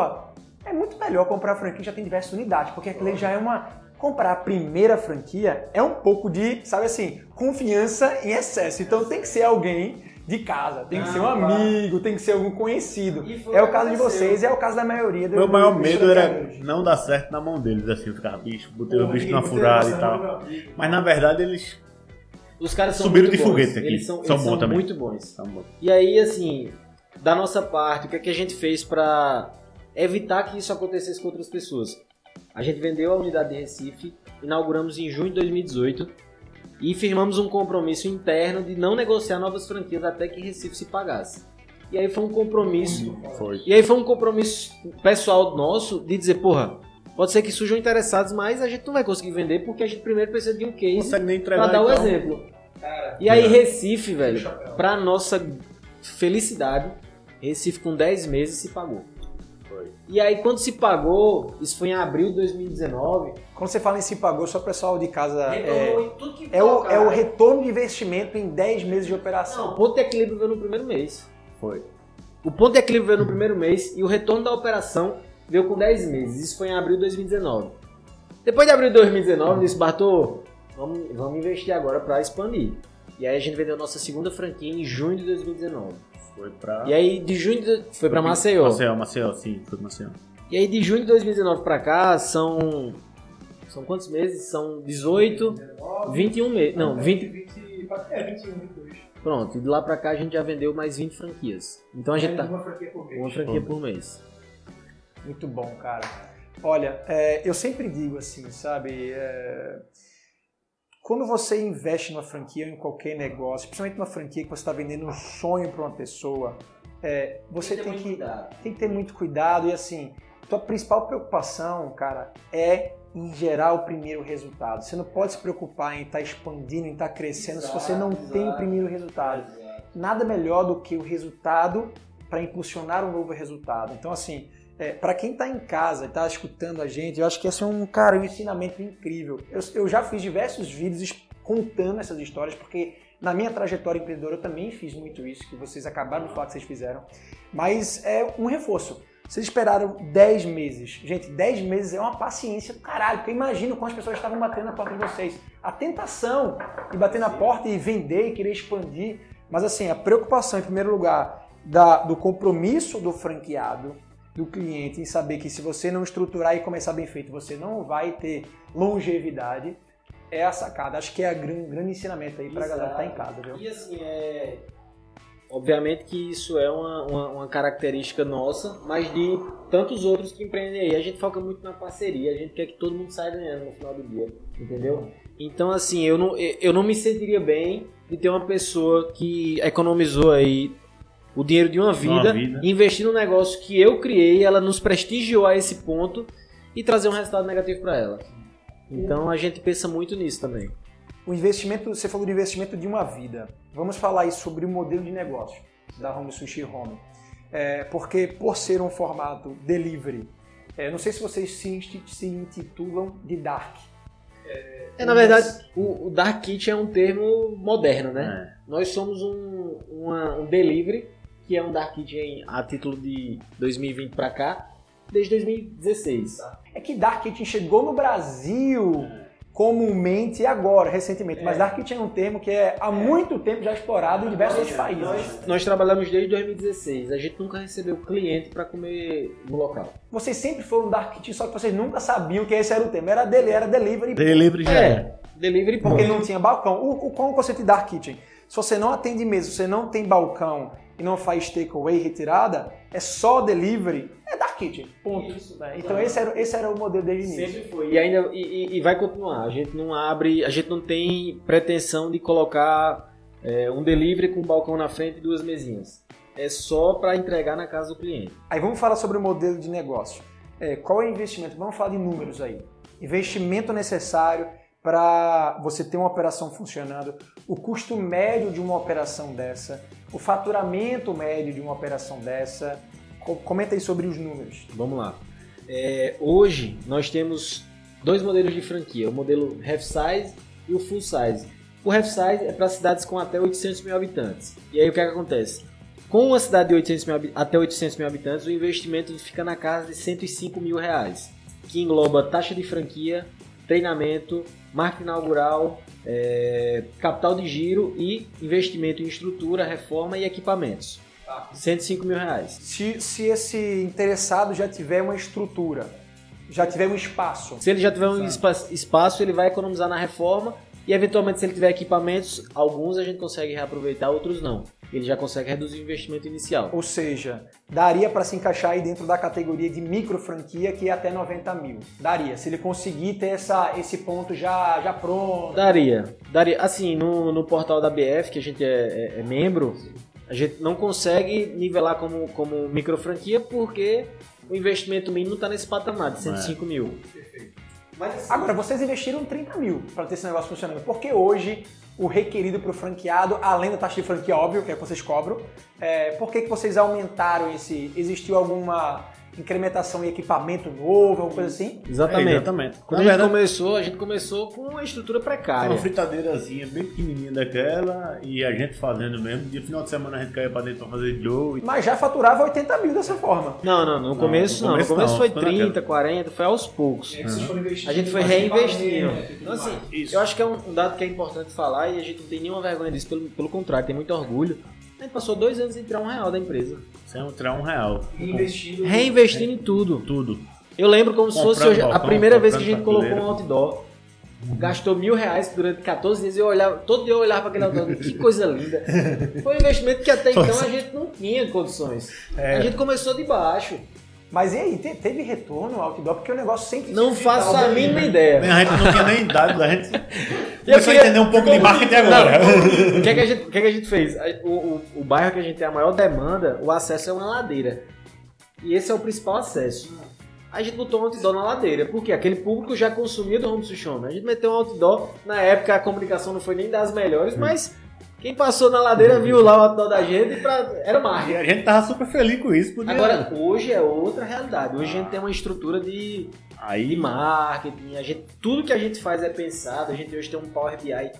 é muito melhor comprar a franquia que já tem diversas unidades, porque aquilo já é uma. Comprar a primeira franquia é um pouco de, sabe assim, confiança em excesso. Então tem que ser alguém de casa, tem que ser um amigo, tem que ser algum conhecido. É o caso de vocês e é o caso da maioria do Meu maior medo era não dar certo na mão deles, assim, ficar bicho, botei o bicho numa furada e tal. Mas na verdade eles os caras são subiram de bons. foguete aqui. Eles são, são, eles são muito bons. São bons. E aí, assim, da nossa parte, o que, é que a gente fez para evitar que isso acontecesse com outras pessoas? A gente vendeu a unidade de Recife, inauguramos em junho de 2018 e firmamos um compromisso interno de não negociar novas franquias até que Recife se pagasse. E aí foi um compromisso. Foi. E aí foi um compromisso pessoal nosso de dizer, porra, pode ser que surjam interessados, mas a gente não vai conseguir vender porque a gente primeiro precisa de um case para dar o então. exemplo. Cara, e aí Recife, velho, para nossa felicidade, Recife com 10 meses se pagou. Foi. E aí, quando se pagou, isso foi em abril de 2019. Quando você fala em se pagou, só o pessoal de casa. É, é, o, é o retorno de investimento em 10 meses de operação. Não, o ponto de equilíbrio veio no primeiro mês. Foi. O ponto de equilíbrio veio no primeiro mês e o retorno da operação veio com 10 meses. Isso foi em abril de 2019. Depois de abril de 2019, disse, Bartô, vamos, vamos investir agora para expandir. E aí a gente vendeu nossa segunda franquia em junho de 2019. Foi pra. E aí de junho de... foi para Maceió. Maceió, Maceió, sim, foi Maceió. E aí de junho de 2019 para cá são são quantos meses? São 18, 21 meses. Não, 20 é 21, 22. Pronto, e de lá para cá a gente já vendeu mais 20 franquias. Então a gente tá uma franquia por mês. Uma franquia por mês. Muito bom, cara. Olha, é, eu sempre digo assim, sabe? É, quando você investe numa franquia ou em qualquer negócio, principalmente numa franquia que você está vendendo um sonho para uma pessoa, é, você tem, tem que, tem que ter muito cuidado e assim, tua principal preocupação, cara, é em gerar o primeiro resultado. Você não pode se preocupar em estar tá expandindo, em estar tá crescendo exato, se você não exato, tem o primeiro resultado. Exato. Nada melhor do que o resultado para impulsionar um novo resultado. Então, assim, é, para quem está em casa e está escutando a gente, eu acho que esse é um, cara, um ensinamento incrível. Eu, eu já fiz diversos vídeos contando essas histórias, porque na minha trajetória empreendedora eu também fiz muito isso, que vocês acabaram de falar que vocês fizeram. Mas é um reforço. Vocês esperaram 10 meses. Gente, 10 meses é uma paciência do caralho, porque imagina como as pessoas estavam batendo na porta de vocês. A tentação de bater na porta e vender e querer expandir. Mas assim, a preocupação, em primeiro lugar, da, do compromisso do franqueado, do cliente em saber que se você não estruturar e começar bem feito, você não vai ter longevidade, é a sacada. Acho que é o grande, ensinamento aí pra Exato. galera que tá em casa, viu? E assim, é... Obviamente que isso é uma, uma, uma, característica nossa, mas de tantos outros que empreendem aí. A gente foca muito na parceria, a gente quer que todo mundo saia ganhando no final do dia, entendeu? Então, assim, eu não, eu não me sentiria bem de ter uma pessoa que economizou aí o dinheiro de uma vida, uma vida. investir num negócio que eu criei, ela nos prestigiou a esse ponto e trazer um resultado negativo para ela. Então a gente pensa muito nisso também. O investimento, você falou de investimento de uma vida. Vamos falar aí sobre o modelo de negócio da Home Sushi Home. É, porque por ser um formato delivery, é, não sei se vocês se, se intitulam de dark. É, é na verdade, o, o, Dark Kitchen é um termo moderno, né? É. Nós somos um, uma, um delivery que é um Dark Kitchen a título de 2020 para cá, desde 2016. É que Dark Kitchen chegou no Brasil comumente agora, recentemente, é. mas Dark Kitchen é um termo que é há muito tempo já explorado em diversos outros países. Nós, nós, trabalhamos desde 2016, a gente nunca recebeu cliente para comer no local. Vocês sempre foram Dark Kitchen, só que vocês nunca sabiam que esse era o tema, era, dele, era delivery. Delivery já é. Delivery Porque não tinha balcão. O, o, qual é o conceito de Dark Kitchen? Se você não atende mesa, se você não tem balcão e não faz takeaway retirada, é só delivery, é dark kitchen, ponto. Isso, né? Então esse era, esse era o modelo desde o início. Sempre foi. E ainda e, e, vai continuar. A gente não abre, a gente não tem pretensão de colocar é, um delivery com um balcão na frente e duas mesinhas. É só para entregar na casa do cliente. Aí vamos falar sobre o modelo de negócio. É, qual é o investimento? Vamos falar de números aí. Investimento necessário para você ter uma operação funcionando, o custo médio de uma operação dessa, o faturamento médio de uma operação dessa. Comenta aí sobre os números. Vamos lá. É, hoje nós temos dois modelos de franquia, o modelo half size e o full size. O half size é para cidades com até 800 mil habitantes. E aí o que, é que acontece? Com uma cidade de 800 mil, até 800 mil habitantes, o investimento fica na casa de 105 mil reais, que engloba taxa de franquia, treinamento, marca inaugural, é, capital de giro e investimento em estrutura, reforma e equipamentos. 105 mil reais. Se, se esse interessado já tiver uma estrutura, já tiver um espaço. Se ele já tiver um espaço, ele vai economizar na reforma e eventualmente se ele tiver equipamentos, alguns a gente consegue reaproveitar, outros não ele já consegue reduzir o investimento inicial. Ou seja, daria para se encaixar aí dentro da categoria de micro franquia que é até 90 mil. Daria, se ele conseguir ter essa, esse ponto já, já pronto. Daria, daria. Assim, no, no portal da BF, que a gente é, é, é membro, a gente não consegue nivelar como, como micro franquia porque o investimento mínimo está nesse patamar de 105 é. mil. Perfeito. Assim, Agora, vocês investiram 30 mil para ter esse negócio funcionando. Porque hoje o requerido para o franqueado, além da taxa de franquia, óbvio, que é que vocês cobram. É, por que, que vocês aumentaram esse? Existiu alguma incrementação em equipamento novo, alguma coisa assim? Exatamente. É, exatamente. Quando a gente começou, a gente começou com uma estrutura precária. Uma fritadeirazinha bem pequenininha daquela e a gente fazendo mesmo. De final de semana a gente caía pra dentro pra fazer Joe. Mas já faturava 80 mil dessa forma. Não, não, no começo não. No começo, não. No começo foi 30, 40, foi aos poucos. Uhum. A gente foi reinvestindo. Então assim, Isso. eu acho que é um dado que é importante falar e a gente não tem nenhuma vergonha disso, pelo, pelo contrário, tem muito orgulho. A gente passou dois anos em tirar um real da empresa. Sem tirar um real. Reinvestindo, Reinvestindo em tudo. Tudo. Eu lembro como se fosse hoje, a primeira vez que a gente colocou um outdoor. Gastou mil reais durante 14 dias e eu olhava, todo dia eu olhava para aquele outdoor, que coisa linda. Foi um investimento que até então a gente não tinha condições. É. A gente começou de baixo. Mas e aí, teve retorno ao outdoor? Porque o negócio sempre... Não faço a mínima ideia. A gente não tinha nem dado, a gente começou queria... a entender um pouco de marketing agora. o que, é que, a gente, o que, é que a gente fez? O, o, o bairro que a gente tem a maior demanda, o acesso é uma ladeira. E esse é o principal acesso. A gente botou um outdoor na ladeira, porque aquele público já consumia do Home Sushome. A gente meteu um outdoor, na época a comunicação não foi nem das melhores, hum. mas quem passou na ladeira viu lá o outdoor da gente e pra... era marketing. E a gente tava super feliz com isso. Podia... Agora, hoje é outra realidade. Hoje a gente tem uma estrutura de, Aí... de marketing. A gente, tudo que a gente faz é pensado. A gente hoje tem um Power BI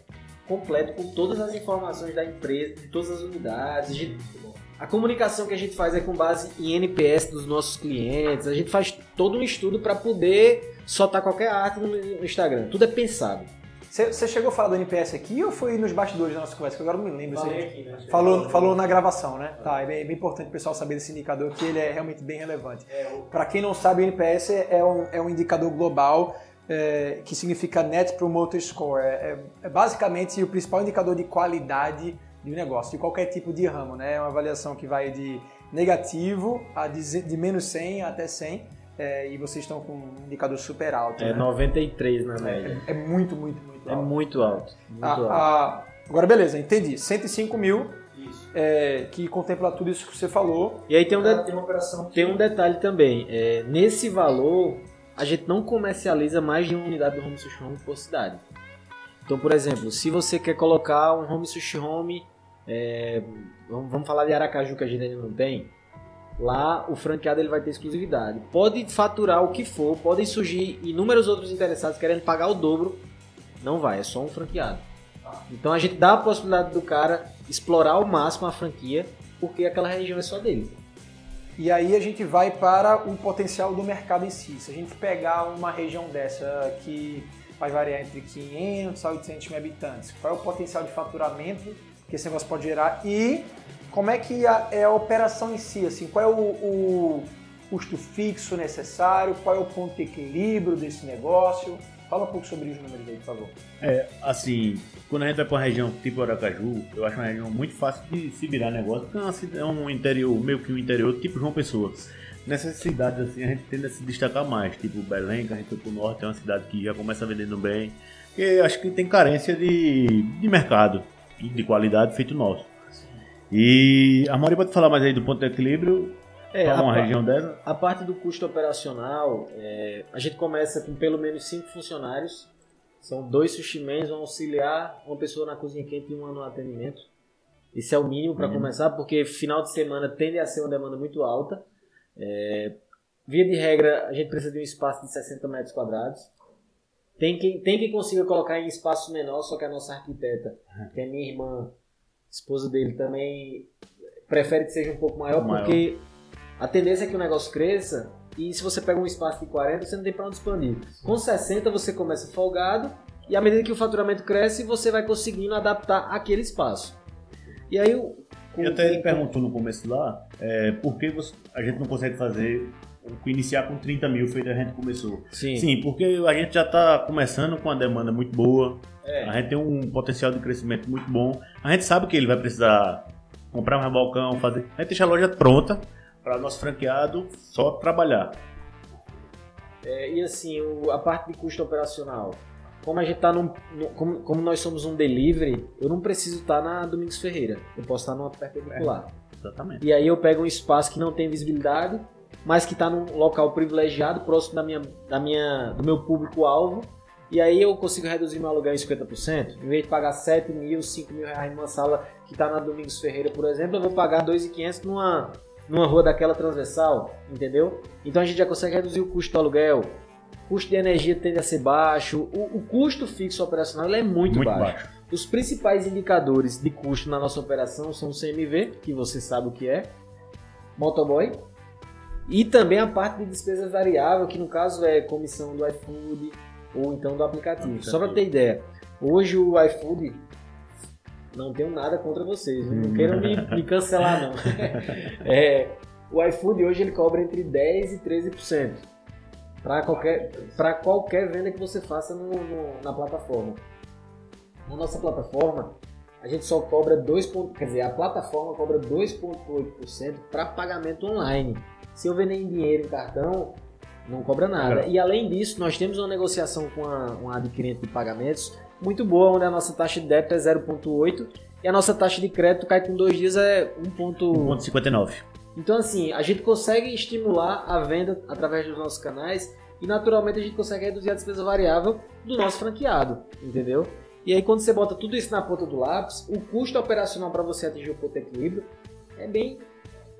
completo com todas as informações da empresa, de todas as unidades. A, gente, a comunicação que a gente faz é com base em NPS dos nossos clientes. A gente faz todo um estudo para poder soltar qualquer arte no Instagram. Tudo é pensado. Você chegou a falar do NPS aqui ou foi nos bastidores da nossa conversa? Que agora não me lembro. Falei aqui, né? Falou, falou na gravação, né? Tá, é bem, é bem, importante o pessoal saber desse indicador que ele é realmente bem relevante. É, o... Para quem não sabe, o NPS é um, é um indicador global é, que significa Net Promoter Score. É, é, é, basicamente o principal indicador de qualidade de um negócio, de qualquer tipo de ramo, né? É uma avaliação que vai de negativo a de, de menos 100 até 100 é, e vocês estão com um indicador super alto. É né? 93 na média. É, é, muito, muito, muito é alto. É muito alto. Muito a, alto. A, agora, beleza, entendi. 105 mil, é, que contempla tudo isso que você falou. E aí tem um, de... tem, tem um detalhe também. É, nesse valor, a gente não comercializa mais de uma unidade do Home Sushi Home por cidade. Então, por exemplo, se você quer colocar um Home Sushi Home, é, vamos falar de Aracaju que a gente ainda não tem, Lá o franqueado ele vai ter exclusividade. Pode faturar o que for, podem surgir inúmeros outros interessados querendo pagar o dobro. Não vai, é só um franqueado. Então a gente dá a possibilidade do cara explorar ao máximo a franquia, porque aquela região é só dele. E aí a gente vai para o potencial do mercado em si. Se a gente pegar uma região dessa que vai variar entre 500 a 800 mil habitantes, qual é o potencial de faturamento que esse negócio pode gerar e como é que é a operação em si? Assim, qual é o, o custo fixo necessário? Qual é o ponto de equilíbrio desse negócio? Fala um pouco sobre os números aí, por favor. É, assim, quando a gente vai para uma região tipo Aracaju, eu acho uma região muito fácil de se virar negócio, porque é, é um interior, meio que um interior tipo João Pessoa. Nessas cidades, assim, a gente tende a se destacar mais, tipo Belém, que a gente foi pro norte, é uma cidade que já começa vendendo bem, e acho que tem carência de, de mercado, de qualidade feito nosso. E a Mauri pode falar mais aí do ponto de equilíbrio é, para uma região dessa? A parte do custo operacional, é, a gente começa com pelo menos cinco funcionários. São dois sushimens, um auxiliar, uma pessoa na cozinha quente e uma no atendimento. Esse é o mínimo para começar, porque final de semana tende a ser uma demanda muito alta. É, via de regra, a gente precisa de um espaço de 60 metros quadrados. Tem quem, tem que consiga colocar em espaço menor, só que a nossa arquiteta, que é minha irmã, esposa dele também prefere que seja um pouco maior, maior, porque a tendência é que o negócio cresça e se você pega um espaço de 40, você não tem para onde expandir. Com 60 você começa folgado e à medida que o faturamento cresce, você vai conseguindo adaptar aquele espaço. E aí o eu até ele perguntou no começo lá, é, por que você, a gente não consegue fazer iniciar com 30 mil feito a gente começou. Sim. Sim, porque a gente já está começando com uma demanda muito boa, é. A gente tem um potencial de crescimento muito bom. A gente sabe que ele vai precisar comprar mais balcão, fazer. A gente deixa a loja pronta para nosso franqueado só trabalhar. É, e assim, o, a parte de custo operacional. Como a gente tá num, no, como, como, nós somos um delivery, eu não preciso estar tá na Domingos Ferreira. Eu posso estar tá numa perpendicular. É, exatamente. E aí eu pego um espaço que não tem visibilidade, mas que está num local privilegiado, próximo da minha, da minha, do meu público-alvo e aí eu consigo reduzir meu aluguel em 50%. Em vez de pagar 7 mil, 5 mil reais numa sala que está na Domingos Ferreira, por exemplo, eu vou pagar 2.500 numa, numa rua daquela transversal, entendeu? Então a gente já consegue reduzir o custo do aluguel, o custo de energia tende a ser baixo, o, o custo fixo operacional é muito, muito baixo. baixo. Os principais indicadores de custo na nossa operação são o CMV, que você sabe o que é, motoboy, e também a parte de despesa variável, que no caso é comissão do iFood ou então do aplicativo. aplicativo. Só para ter ideia, hoje o iFood não tenho nada contra vocês, não queiram me, me cancelar não. é, o iFood hoje ele cobra entre 10 e 13% para qualquer, qualquer venda que você faça no, no, na plataforma. Na nossa plataforma, a gente só cobra 2. Quer dizer, a plataforma cobra 2,8% para pagamento online. Se eu vender em dinheiro, em cartão, não cobra nada. E além disso, nós temos uma negociação com a, um adquirente de pagamentos muito boa, onde a nossa taxa de débito é 0,8 e a nossa taxa de crédito cai com dois dias é 1,59. Então, assim, a gente consegue estimular a venda através dos nossos canais e, naturalmente, a gente consegue reduzir a despesa variável do nosso franqueado, entendeu? E aí, quando você bota tudo isso na ponta do lápis, o custo operacional para você atingir o ponto de equilíbrio é bem,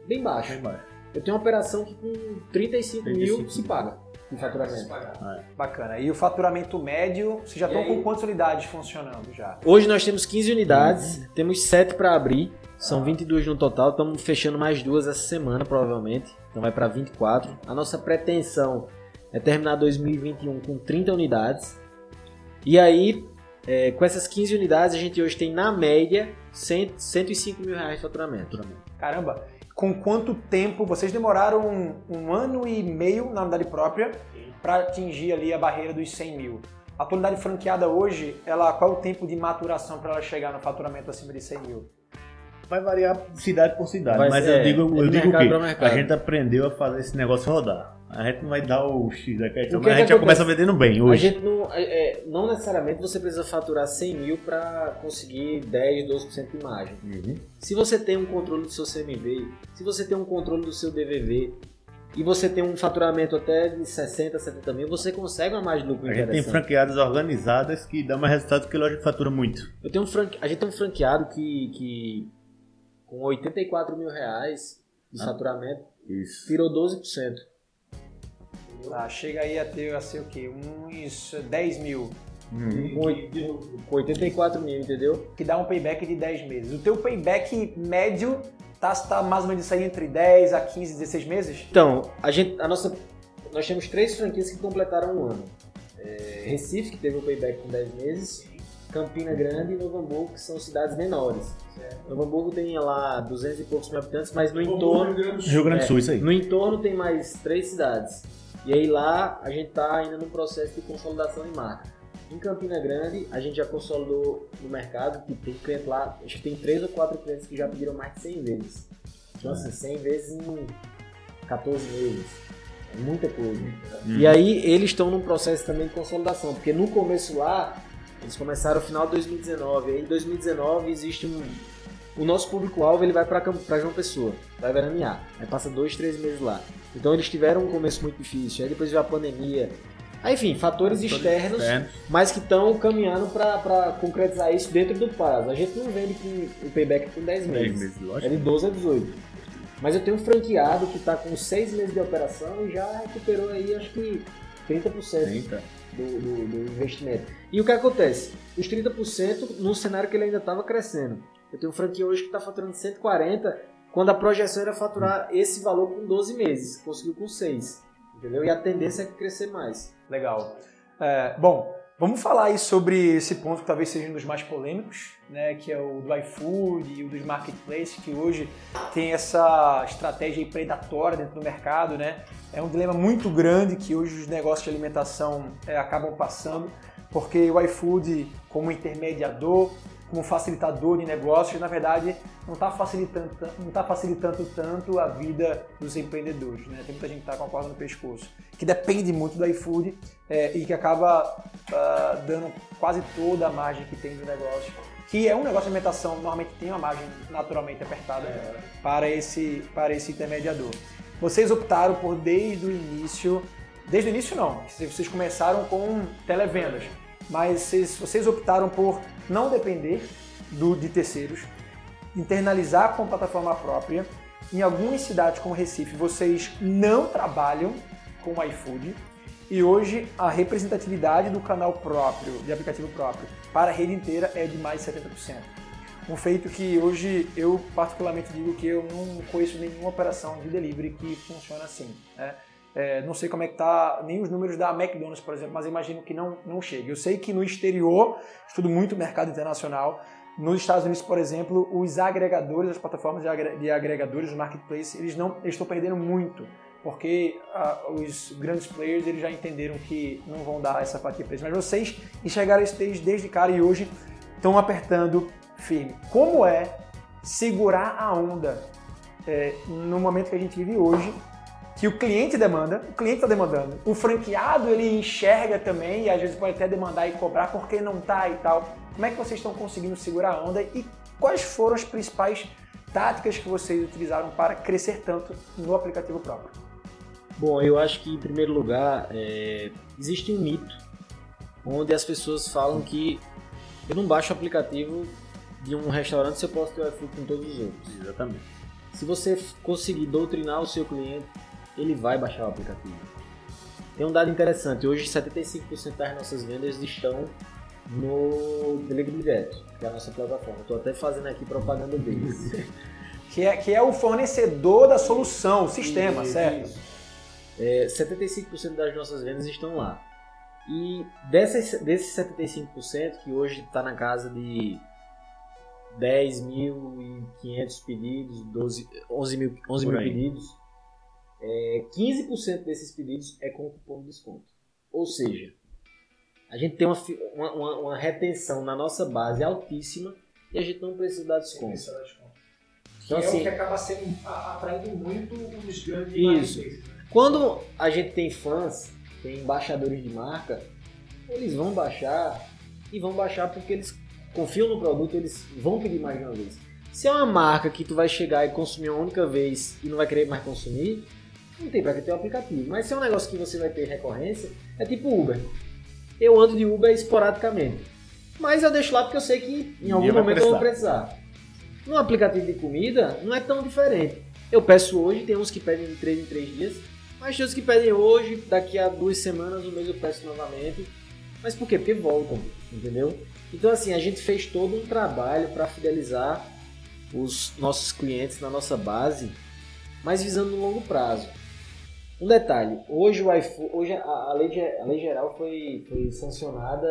bem baixo. Bem baixo. Eu tenho uma operação que com 35, 35 mil se paga em faturamento. É. Bacana. E o faturamento médio, vocês já estão com quantas unidades funcionando já? Hoje nós temos 15 unidades, uhum. temos 7 para abrir, são ah. 22 no total, estamos fechando mais duas essa semana provavelmente, então vai para 24. A nossa pretensão é terminar 2021 com 30 unidades. E aí, é, com essas 15 unidades, a gente hoje tem na média 100, 105 mil reais de faturamento. Caramba! Com quanto tempo vocês demoraram um, um ano e meio na unidade própria para atingir ali a barreira dos 100 mil. A tua unidade franqueada hoje, ela, qual é o tempo de maturação para ela chegar no faturamento acima de 100 mil? Vai variar cidade por cidade, Vai mas ser, eu digo, eu digo que a gente aprendeu a fazer esse negócio rodar. A gente não vai dar o X da questão, mas a gente já começa vendendo bem hoje. A gente não, é, é, não necessariamente você precisa faturar 100 mil para conseguir 10, 12% de margem. Uhum. Se você tem um controle do seu CMV, se você tem um controle do seu DVV, e você tem um faturamento até de 60, 70 mil, você consegue uma margem de lucro A gente tem franqueadas organizadas que dão mais resultado que loja que fatura muito. Eu tenho um franque... A gente tem um franqueado que, que com 84 mil reais de ah, faturamento, isso. tirou 12%. Ah, chega aí a ter, a ser o quê? Uns 10 mil. Hum. Com 84 mil, entendeu? Que dá um payback de 10 meses. O teu payback médio tá, tá mais ou menos isso aí entre 10 a 15, 16 meses? Então, a gente, a nossa, nós temos três franquias que completaram um ano. É, Recife, que teve um payback com 10 meses, Campina Grande e Novo Hamburgo, que são cidades menores. Novo Hamburgo tem lá 200 e poucos mil habitantes, mas no entorno... Rio Grande do Sul, isso aí. No entorno tem mais três cidades. E aí lá a gente está ainda num processo de consolidação de marca. Em Campina Grande, a gente já consolidou no mercado, que tem cliente lá, acho que tem três ou quatro clientes que já pediram mais de 100 vezes. Então, assim, 100 vezes em 14 meses. É muita coisa. Hum. E aí, eles estão num processo também de consolidação, porque no começo lá, eles começaram no final de 2019. Aí, em 2019, existe um. O nosso público-alvo ele vai para João Pessoa, vai veranear. Aí passa dois, três meses lá. Então eles tiveram um começo muito difícil, aí depois veio a pandemia. Aí, enfim, fatores, fatores externos, externos, mas que estão caminhando para concretizar isso dentro do prazo. A gente não vende com o payback com 10 meses. meses é de 12 a 18. Mas eu tenho um franqueado que está com 6 meses de operação e já recuperou aí, acho que 30%, 30. Do, do, do investimento. E o que acontece? Os 30% num cenário que ele ainda estava crescendo. Eu tenho franquia hoje que está faturando 140 quando a projeção era faturar esse valor com 12 meses, conseguiu com 6, entendeu? E a tendência é crescer mais. Legal. É, bom, vamos falar aí sobre esse ponto que talvez seja um dos mais polêmicos, né, que é o do iFood e o dos marketplaces, que hoje tem essa estratégia predatória dentro do mercado, né? É um dilema muito grande que hoje os negócios de alimentação é, acabam passando, porque o iFood, como intermediador, como facilitador de negócios, na verdade, não está facilitando, não tá facilitando tanto a vida dos empreendedores. Né? Tem muita gente que está com a corda no pescoço, que depende muito do iFood é, e que acaba uh, dando quase toda a margem que tem do negócio. Que é um negócio de alimentação, normalmente tem uma margem naturalmente apertada é. para, esse, para esse intermediador. Vocês optaram por, desde o início, desde o início não, vocês começaram com televendas, mas vocês, vocês optaram por não depender do, de terceiros, internalizar com plataforma própria em algumas cidades como Recife, vocês não trabalham com iFood e hoje a representatividade do canal próprio, de aplicativo próprio, para a rede inteira é de mais de 70%. Um feito que hoje eu particularmente digo que eu não conheço nenhuma operação de delivery que funciona assim. Né? É, não sei como é que tá, nem os números da McDonald's, por exemplo, mas imagino que não, não chegue. Eu sei que no exterior, estudo muito mercado internacional, nos Estados Unidos, por exemplo, os agregadores, as plataformas de agregadores, os marketplaces, eles não eles estão perdendo muito, porque uh, os grandes players eles já entenderam que não vão dar essa fatia para eles. Mas vocês enxergaram isso desde, desde cara e hoje estão apertando firme. Como é segurar a onda é, no momento que a gente vive hoje, que o cliente demanda, o cliente está demandando, o franqueado ele enxerga também e às vezes pode até demandar e cobrar porque não tá e tal. Como é que vocês estão conseguindo segurar a onda e quais foram as principais táticas que vocês utilizaram para crescer tanto no aplicativo próprio? Bom, eu acho que em primeiro lugar é, existe um mito onde as pessoas falam que eu não baixo o aplicativo de um restaurante se eu posso ter o iFood com todos os outros. Exatamente. Se você conseguir doutrinar o seu cliente ele vai baixar o aplicativo. Tem um dado interessante, hoje 75% das nossas vendas estão no Delivery Direto, que é a nossa plataforma. Estou até fazendo aqui propaganda deles. que, é, que é o fornecedor da solução, o sistema, isso, certo? Isso. É, 75% das nossas vendas estão lá. E desses, desses 75%, que hoje está na casa de 10.500 pedidos, 12, 11 mil, 11 mil pedidos, é, 15% desses pedidos é com cupom de desconto. Ou seja, a gente tem uma, uma, uma, retenção na nossa base altíssima e a gente não precisa dar desconto. Então, que assim, é o que acaba sendo atraindo muito os grandes Isso. Né? Quando a gente tem fãs, tem embaixadores de marca, eles vão baixar e vão baixar porque eles confiam no produto, eles vão pedir mais de uma vez. Se é uma marca que tu vai chegar e consumir uma única vez e não vai querer mais consumir, não tem pra que ter um aplicativo. Mas se é um negócio que você vai ter recorrência, é tipo Uber. Eu ando de Uber esporadicamente. Mas eu deixo lá porque eu sei que em algum momento eu vou precisar. No aplicativo de comida, não é tão diferente. Eu peço hoje, tem uns que pedem de 3 em 3 dias, mas tem uns que pedem hoje, daqui a duas semanas, o mês eu peço novamente. Mas por quê? Porque voltam, entendeu? Então assim, a gente fez todo um trabalho para fidelizar os nossos clientes na nossa base, mas visando no longo prazo. Um detalhe, hoje o iPhone, hoje a, a, lei, a lei geral foi, foi sancionada,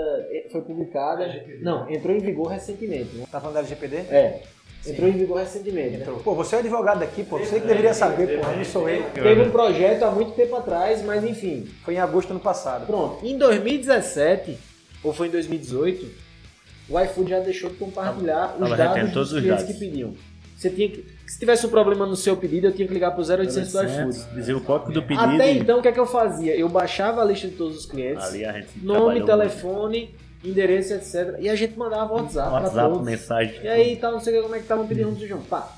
foi publicada, LGPD. não, entrou em vigor recentemente. Né? Tá falando da LGPD? É. Entrou Sim. em vigor recentemente. Né? Pô, você é advogado daqui, pô. Você que deveria saber, pô. Não sou eu. Teve um projeto há muito tempo atrás, mas enfim. Foi em agosto do ano passado. Pronto. Em 2017, ou foi em 2018, o iFood já deixou de compartilhar os dados dos clientes que pediam. Você tinha que, se tivesse um problema no seu pedido, eu tinha que ligar para o 0800 do iFood. Dizer o código do pedido. Até então, o que é que eu fazia? Eu baixava a lista de todos os clientes, nome, telefone, muito. endereço, etc. E a gente mandava WhatsApp, WhatsApp todos. mensagem. E aí, tal, não sei como é que estavam pedindo do João. Pá.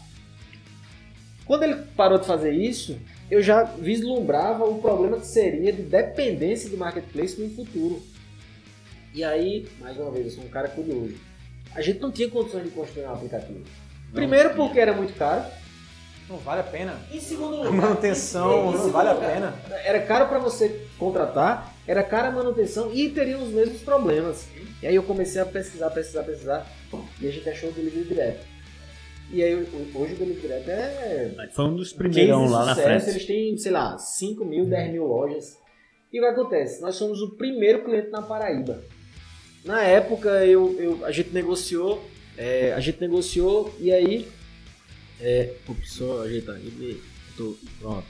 Quando ele parou de fazer isso, eu já vislumbrava o problema que seria de dependência do marketplace no futuro. E aí, mais uma vez, eu sou um cara curioso. A gente não tinha condições de construir um aplicativo. Primeiro porque era muito caro. Não vale a pena. Em segundo lugar, a manutenção não vale lugar, a pena. Era caro para você contratar, era cara a manutenção e teriam os mesmos problemas. E aí eu comecei a pesquisar, pesquisar, pesquisar e a gente achou o delivery direto. E aí hoje o delivery direto é. Foi um dos primeiros lá na frente. Eles têm, sei lá, 5 mil, 10 mil lojas. E o que acontece? Nós somos o primeiro cliente na Paraíba. Na época eu, eu a gente negociou é, a gente negociou e aí. É, ups, só ajeitar aqui. Tô, pronto.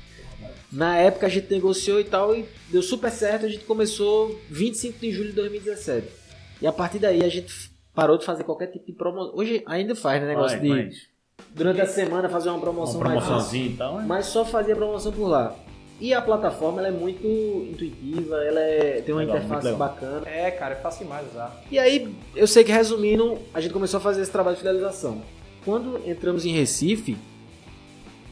Na época a gente negociou e tal, e deu super certo. A gente começou 25 de julho de 2017. E a partir daí a gente parou de fazer qualquer tipo de promoção. Hoje ainda faz, né? Negócio vai, de. Vai. Durante a semana fazer uma promoção uma promoçãozinha mais. e tal. Mas só fazia promoção por lá. E a plataforma ela é muito intuitiva, ela é, tem uma legal, interface bacana. É, cara, é fácil demais usar. E aí, eu sei que resumindo, a gente começou a fazer esse trabalho de fidelização. Quando entramos em Recife,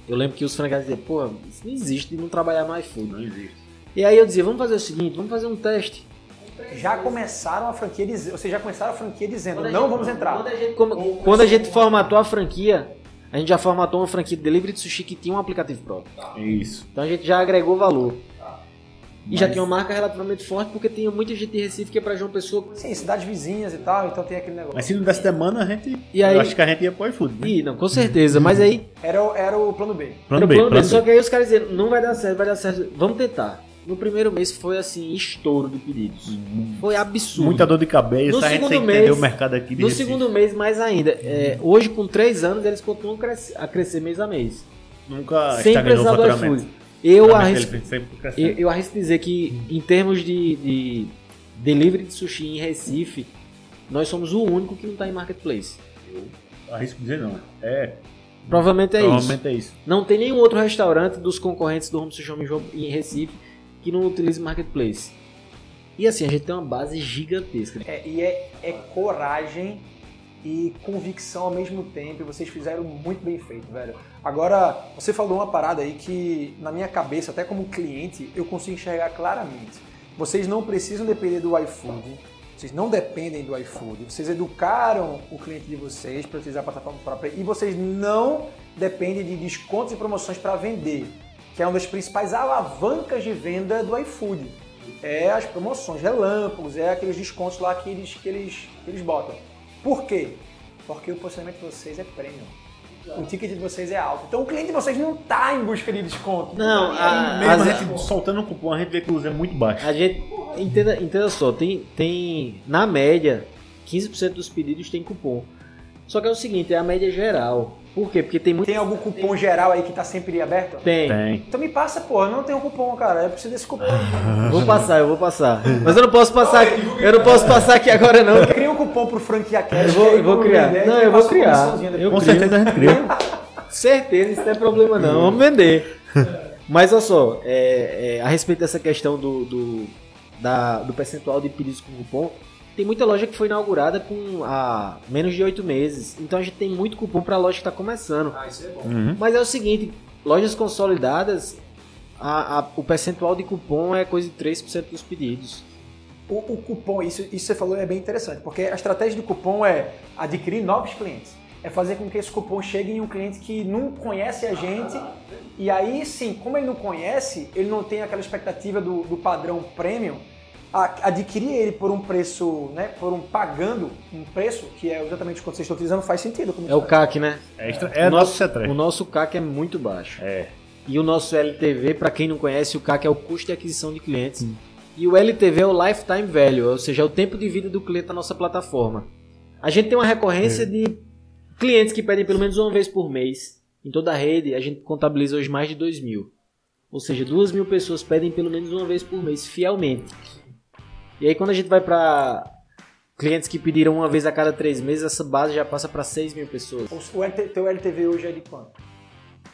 eu lembro que os franqueados diziam, pô, isso não existe de não trabalhar no iFood. Não existe. E aí eu dizia, vamos fazer o seguinte, vamos fazer um teste. Já começaram a franquia dizendo, ou seja, já começaram a franquia dizendo, não vamos entrar. Quando a, gente, quando a gente formatou a franquia, a gente já formatou uma franquia de delivery de sushi que tinha um aplicativo próprio. Isso. Então a gente já agregou valor. E Mas... já tinha uma marca relativamente forte porque tinha muita gente de Recife que é pra João Pessoa. Sim, cidades vizinhas e tal, então tem aquele negócio. Mas se não desse demanda, a gente. E aí... Eu acho que a gente ia pro iFood. Né? Ih, não, com certeza. Mas aí. Era, era o plano B. Plano, B, plano B. Só que aí os caras diziam, não vai dar certo, vai dar certo. Vamos tentar. No primeiro mês foi assim, estouro de pedidos. Uhum. Foi absurdo. Muita dor de cabeça, no a gente mês, o mercado aqui de No Recife. segundo mês, mais ainda. É, hoje, com três anos, eles continuam a crescer mês a mês. Nunca Sem precisar do iFood. Eu arrisco, eu, eu arrisco dizer que, em termos de, de delivery de sushi em Recife, nós somos o único que não está em marketplace. Eu arrisco dizer não. É. Provavelmente é Provavelmente isso. é isso. Não tem nenhum outro restaurante dos concorrentes do Home Sushi em Recife que não utilize marketplace. E assim, a gente tem uma base gigantesca. É, e é, é coragem e convicção ao mesmo tempo. E vocês fizeram muito bem feito, velho. Agora, você falou uma parada aí que, na minha cabeça, até como cliente, eu consigo enxergar claramente. Vocês não precisam depender do iFood. Vocês não dependem do iFood. Vocês educaram o cliente de vocês para utilizar a plataforma própria e vocês não dependem de descontos e promoções para vender que é uma das principais alavancas de venda do iFood. É as promoções relâmpagos, é aqueles descontos lá que eles, que eles, que eles botam. Por quê? Porque o posicionamento de vocês é premium. O ticket de vocês é alto. Então o cliente de vocês não está em busca de desconto. Não, a, mesmo a, gente soltando um cupom, a gente vê que o uso é muito baixo. A gente, entenda, entenda só, tem, tem na média 15% dos pedidos tem cupom. Só que é o seguinte, é a média geral. Por quê? Porque tem muito. Tem algum cupom geral aí que tá sempre aberto? Tem. tem. Então me passa. Eu não tenho cupom, cara. Eu preciso desse cupom. vou passar, eu vou passar. Mas eu não posso passar aqui. Eu não posso passar aqui agora, não. Cria um cupom pro Franquia Cash. Eu vou, eu vou criar. Ideia, não, eu vou criar. Eu Com certeza a gente cria. certeza, isso não é problema não. Vamos vender. Mas olha só, é, é, a respeito dessa questão do, do, da, do percentual de pedidos com cupom, tem muita loja que foi inaugurada com há menos de oito meses. Então a gente tem muito cupom para a loja que está começando. Ah, isso é bom. Uhum. Mas é o seguinte, lojas consolidadas, a, a, o percentual de cupom é coisa de 3% dos pedidos. O, o, cupom, isso, isso você falou é bem interessante, porque a estratégia do cupom é adquirir novos clientes. É fazer com que esse cupom chegue em um cliente que não conhece a gente. E aí sim, como ele não conhece, ele não tem aquela expectativa do, do padrão premium adquirir ele por um preço, né, por um pagando um preço, que é exatamente o que vocês estão utilizando, faz sentido. é o CAC, né? É, extra, é o, nosso, o nosso CAC é muito baixo. É. E o nosso LTV, para quem não conhece, o CAC é o custo de aquisição de clientes. Hum. E o LTV é o Lifetime Value, ou seja, é o tempo de vida do cliente na nossa plataforma. A gente tem uma recorrência é. de clientes que pedem pelo menos uma vez por mês. Em toda a rede, a gente contabiliza hoje mais de 2 mil. Ou seja, 2 mil pessoas pedem pelo menos uma vez por mês, fielmente. E aí quando a gente vai para clientes que pediram uma vez a cada três meses, essa base já passa para 6 mil pessoas. O LT, teu LTV hoje é de quanto?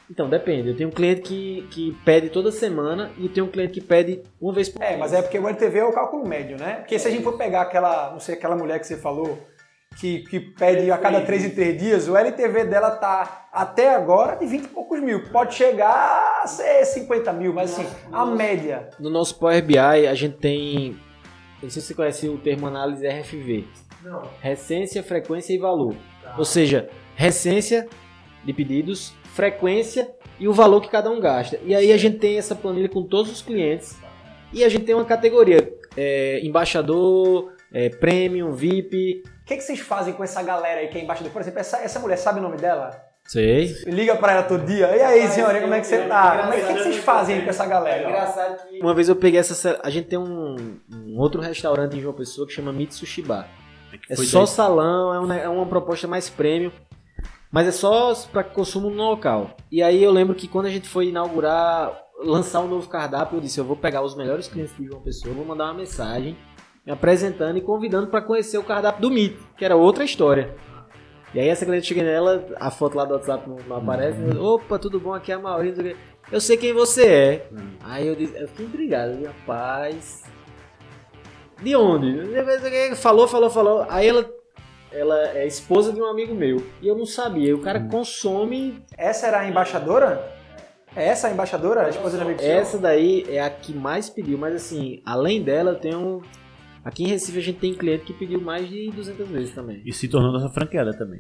Então, depende. Eu tenho um cliente que, que pede toda semana e tenho um cliente que pede uma vez por É, mês. mas é porque o LTV é o cálculo médio, né? Porque se a gente for pegar aquela, não sei, aquela mulher que você falou, que, que pede a cada 3 em 3 dias, o LTV dela tá até agora de 20 e poucos mil. Pode chegar a ser 50 mil, mas assim, a média. No nosso Power BI, a gente tem não sei se você conhece o termo análise RFV. Não. Recência, frequência e valor. Tá. Ou seja, recência de pedidos, frequência e o valor que cada um gasta. E aí a gente tem essa planilha com todos os clientes e a gente tem uma categoria: é, embaixador, é, premium, VIP. O que, que vocês fazem com essa galera aí que é embaixador? Por exemplo, essa, essa mulher sabe o nome dela? Sei. Liga pra ela todo dia. E aí, senhora, como é que você tá? Como é, que, que vocês fazem com essa galera? É engraçado que. Uma vez eu peguei essa. A gente tem um, um outro restaurante em João Pessoa que chama Mitsushi Bar. É, é só daí? salão, é uma, é uma proposta mais premium. Mas é só para consumo no local. E aí eu lembro que quando a gente foi inaugurar, lançar um novo cardápio, eu disse: eu vou pegar os melhores clientes de João Pessoa, vou mandar uma mensagem me apresentando e convidando para conhecer o cardápio do Mit, que era outra história. E aí essa cliente chega nela, a foto lá do WhatsApp não, não aparece. Uhum. Opa, tudo bom? Aqui é a Maurício. Eu sei quem você é. Uhum. Aí eu, disse, eu fiquei intrigado. Eu disse, rapaz. De onde? Falou, falou, falou. Aí ela ela é esposa de um amigo meu. E eu não sabia. E o cara uhum. consome. Essa era a embaixadora? É essa a embaixadora? A esposa de amigo Essa daí é a que mais pediu. Mas assim, além dela, tem um Aqui em Recife a gente tem cliente que pediu mais de 200 vezes também. E se tornou nossa franqueada também.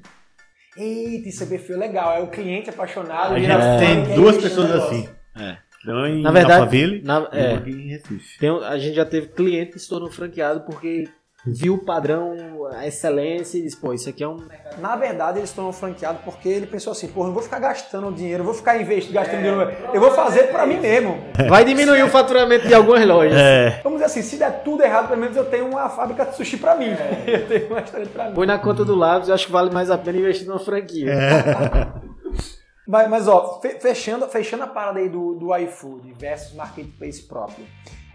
Eita, isso é perfil legal. É o cliente apaixonado. A gente tem duas pessoas assim. É. Não em na verdade, Alphaville, na, é, aqui em Recife. Tem, a gente já teve cliente que se tornou franqueado porque viu o padrão, a excelência e disse, pô, isso aqui é um. Na verdade, eles estão franqueados porque ele pensou assim, pô, não vou ficar gastando dinheiro, vou ficar investindo, gastando é, dinheiro, eu vou fazer para mim mesmo. Vai diminuir o faturamento de algumas lojas. É. Vamos dizer assim, se der tudo errado, pelo menos eu tenho uma fábrica de sushi para mim. É. Eu tenho uma história pra mim. Põe na conta do Lápis, eu acho que vale mais a pena investir numa franquia. É. mas, mas, ó, fechando, fechando a parada aí do, do iFood versus Marketplace próprio.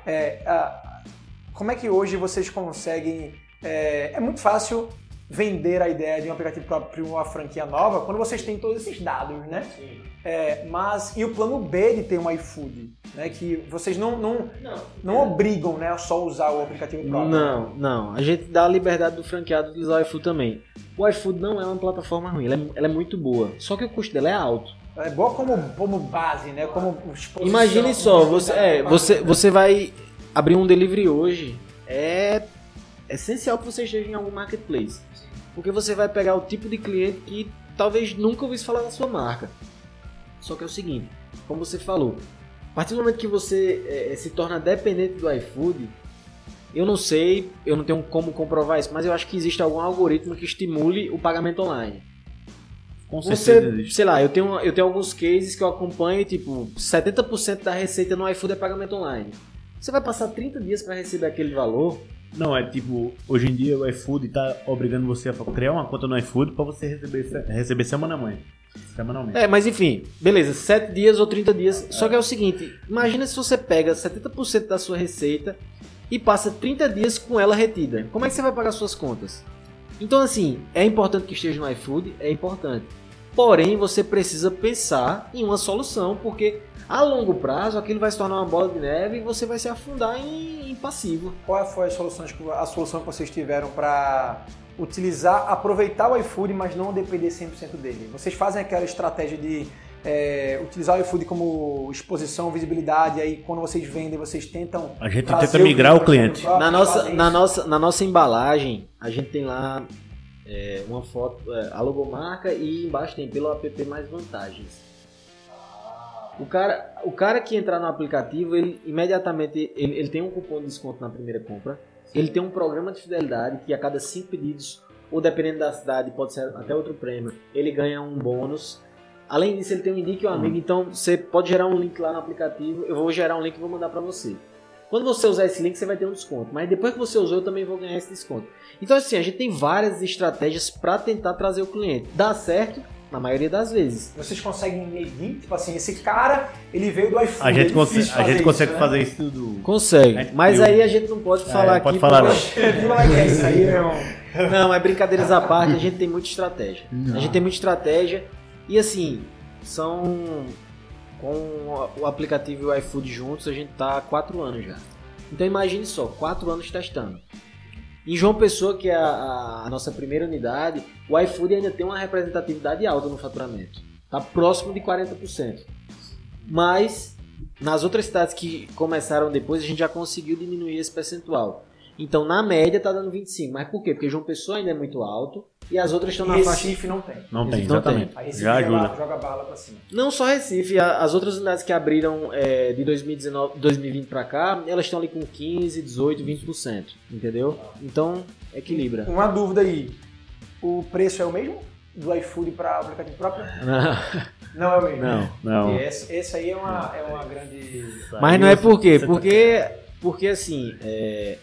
É, como é que hoje vocês conseguem. É, é muito fácil vender a ideia de um aplicativo próprio uma franquia nova quando vocês têm todos esses dados, né? Sim. É, mas e o plano B de ter um iFood, né? Que vocês não não, não, não é. obrigam, né, a só usar o aplicativo próprio. Não, não. A gente dá a liberdade do franqueado de usar o iFood também. O iFood não é uma plataforma ruim, ela é, ela é muito boa. Só que o custo dela é alto. É boa como, como base, né? Como Imagine só, você, é, você, você vai abrir um delivery hoje é essencial que você esteja em algum marketplace. Porque você vai pegar o tipo de cliente que talvez nunca ouvisse falar da sua marca. Só que é o seguinte, como você falou, a partir do momento que você é, se torna dependente do iFood, eu não sei, eu não tenho como comprovar isso, mas eu acho que existe algum algoritmo que estimule o pagamento online. Com certeza você, sei lá, eu tenho, eu tenho alguns cases que eu acompanho, tipo, 70% da receita no iFood é pagamento online. Você vai passar 30 dias para receber aquele valor. Não, é tipo, hoje em dia o iFood tá obrigando você a criar uma conta no iFood para você receber, receber semanalmente. Semanalmente. É, mas enfim, beleza, 7 dias ou 30 dias. É. Só que é o seguinte: imagina se você pega 70% da sua receita e passa 30 dias com ela retida. Como é que você vai pagar suas contas? Então, assim, é importante que esteja no iFood, é importante. Porém, você precisa pensar em uma solução, porque a longo prazo aquilo vai se tornar uma bola de neve e você vai se afundar em, em passivo. Qual foi a solução, a solução que vocês tiveram para utilizar, aproveitar o iFood, mas não depender 100% dele? Vocês fazem aquela estratégia de é, utilizar o iFood como exposição, visibilidade, aí quando vocês vendem, vocês tentam. A gente tenta migrar o cliente. Na nossa, na, nossa, na nossa embalagem, a gente tem lá é, uma foto, é, a logomarca e embaixo tem pelo app mais vantagens. O cara, o cara que entrar no aplicativo, ele imediatamente ele, ele tem um cupom de desconto na primeira compra. Ele tem um programa de fidelidade que a cada cinco pedidos, ou dependendo da cidade, pode ser até outro prêmio, ele ganha um bônus. Além disso, ele tem um indique um amigo, então você pode gerar um link lá no aplicativo. Eu vou gerar um link e vou mandar para você. Quando você usar esse link, você vai ter um desconto. Mas depois que você usou, eu também vou ganhar esse desconto. Então, assim, a gente tem várias estratégias para tentar trazer o cliente. Dá certo, na maioria das vezes. Vocês conseguem medir, tipo assim, esse cara, ele veio do iPhone. A gente, consegue, a gente consegue isso, né? fazer isso tudo. Consegue. Mas eu... aí a gente não pode é, falar pode aqui. Falar não. é isso aí, meu. Não, é brincadeiras à parte, a gente tem muita estratégia. Não. A gente tem muita estratégia e assim, são com o aplicativo e o iFood juntos, a gente tá há quatro anos já. Então imagine só, quatro anos testando. Em João Pessoa, que é a, a, nossa primeira unidade, o iFood ainda tem uma representatividade alta no faturamento. Está próximo de 40%. Mas nas outras cidades que começaram depois, a gente já conseguiu diminuir esse percentual. Então, na média, está dando 25. Mas por quê? Porque João Pessoa ainda é muito alto e as outras estão na faixa. Recife não tem. Não tem, exatamente. Não tem. já ajuda. Joga bala pra cima. Não só Recife, as outras unidades que abriram é, de 2019, 2020 para cá, elas estão ali com 15, 18, 20%. Entendeu? Então, equilibra. Uma dúvida aí. O preço é o mesmo? Do iFood para aplicativo próprio? Não. Não é o mesmo? Não, não. Esse, esse, aí é uma, é uma grande. Mas não é por quê? Porque, porque assim, é,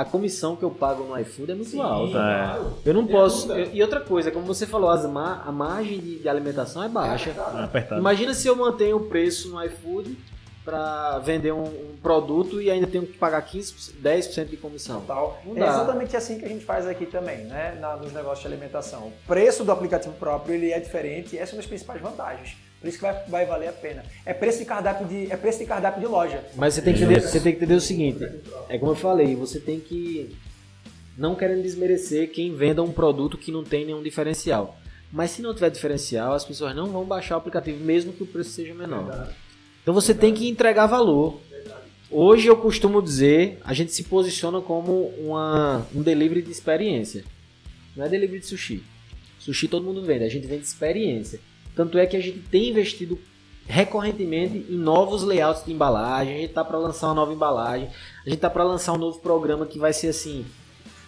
a comissão que eu pago no iFood é muito Sim, alta. É. Eu não posso. Eu, e outra coisa, como você falou, as a margem de, de, alimentação é baixa. É Imagina se eu mantenho o preço no iFood para vender um, um, produto e ainda tenho que pagar 15, 10% de comissão. Total. É exatamente assim que a gente faz aqui também, né? Na, nos negócios de alimentação. O preço do aplicativo próprio ele é diferente e essa é uma das principais vantagens. Por isso que vai, vai valer a pena. É preço de cardápio de, é preço de cardápio de loja. Mas você tem, que entender, você tem que entender o seguinte: é como eu falei, você tem que. Não querendo desmerecer quem venda um produto que não tem nenhum diferencial. Mas se não tiver diferencial, as pessoas não vão baixar o aplicativo, mesmo que o preço seja menor. Então você tem que entregar valor. Hoje eu costumo dizer, a gente se posiciona como uma, um delivery de experiência. Não é delivery de sushi. Sushi todo mundo vende, a gente vende experiência. Tanto é que a gente tem investido recorrentemente em novos layouts de embalagem. A gente tá para lançar uma nova embalagem. A gente tá para lançar um novo programa que vai ser assim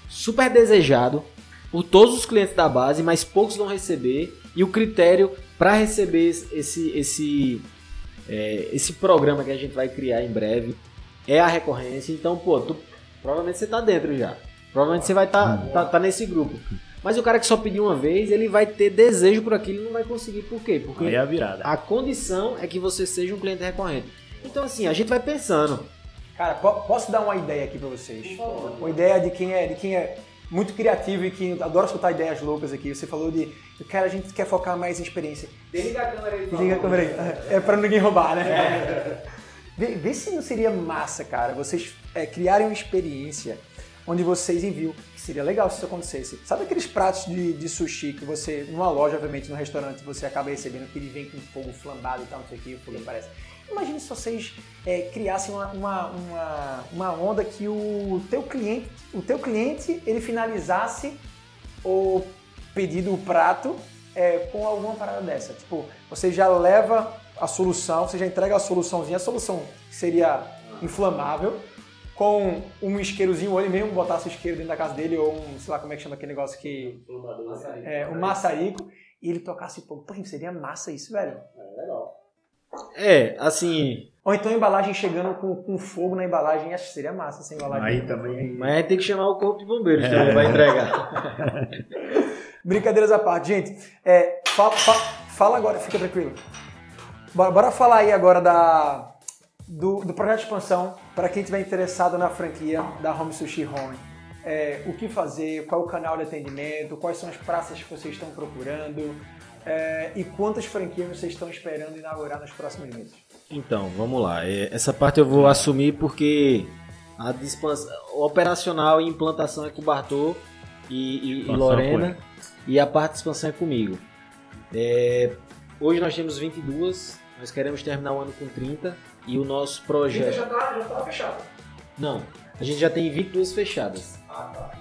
super desejado por todos os clientes da base, mas poucos vão receber. E o critério para receber esse esse é, esse programa que a gente vai criar em breve é a recorrência. Então, pô, tu, provavelmente você tá dentro já. Provavelmente você vai estar tá, tá, tá nesse grupo. Mas o cara que só pediu uma vez, ele vai ter desejo por aquilo e não vai conseguir. Por quê? Porque Aí é a virada. A condição é que você seja um cliente recorrente. Então, assim, a gente vai pensando. Cara, posso dar uma ideia aqui para vocês? Uma ideia de quem é, de quem é muito criativo e que adora escutar ideias loucas aqui. Você falou de, cara, a gente quer focar mais em experiência. Desliga a câmera aí. Desliga a câmera aí. É para ninguém roubar, né? É. Vê, vê, se não seria massa, cara, vocês é, criarem uma experiência onde vocês enviam. Seria legal se isso acontecesse. Sabe aqueles pratos de, de sushi que você, numa loja, obviamente, no restaurante, você acaba recebendo que ele vem com fogo flambado e tal, não sei o que, o fogo aparece. Imagine se vocês é, criassem uma, uma, uma, uma, onda que o teu cliente, o teu cliente, ele finalizasse o pedido, o prato, é, com alguma parada dessa. Tipo, você já leva a solução, você já entrega a soluçãozinha, a solução seria inflamável, com um isqueirozinho, ou ele mesmo botasse o isqueiro dentro da casa dele, ou um, sei lá como é que chama aquele negócio que. É, um maçarico, e ele tocasse fogo. Pô, seria massa isso, velho. É legal. É, assim. Ou então a embalagem chegando com, com fogo na embalagem, acho que seria massa essa embalagem. Aí também. Mas tem que chamar o corpo de bombeiros, é. que vai entregar. Brincadeiras à parte, gente. É, fala, fala, fala agora, fica tranquilo. Bora, bora falar aí agora da, do, do projeto de expansão para quem estiver interessado na franquia da Home Sushi Home. É, o que fazer, qual é o canal de atendimento, quais são as praças que vocês estão procurando é, e quantas franquias vocês estão esperando inaugurar nos próximos meses. Então, vamos lá. É, essa parte eu vou assumir porque a, dispensa, operacional e implantação é com o Bartô e, e, e Lorena e a parte de expansão é comigo. É, hoje nós temos 22, nós queremos terminar o ano com 30 e o nosso projeto. já está já tá fechado? Não, a gente já tem 22 fechadas. Ah, tá.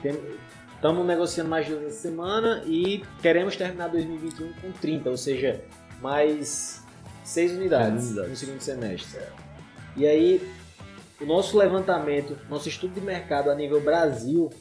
Estamos negociando mais duas essa semana e queremos terminar 2021 com 30, ou seja, mais 6 unidades, unidades. no segundo semestre. E aí, o nosso levantamento, nosso estudo de mercado a nível Brasil,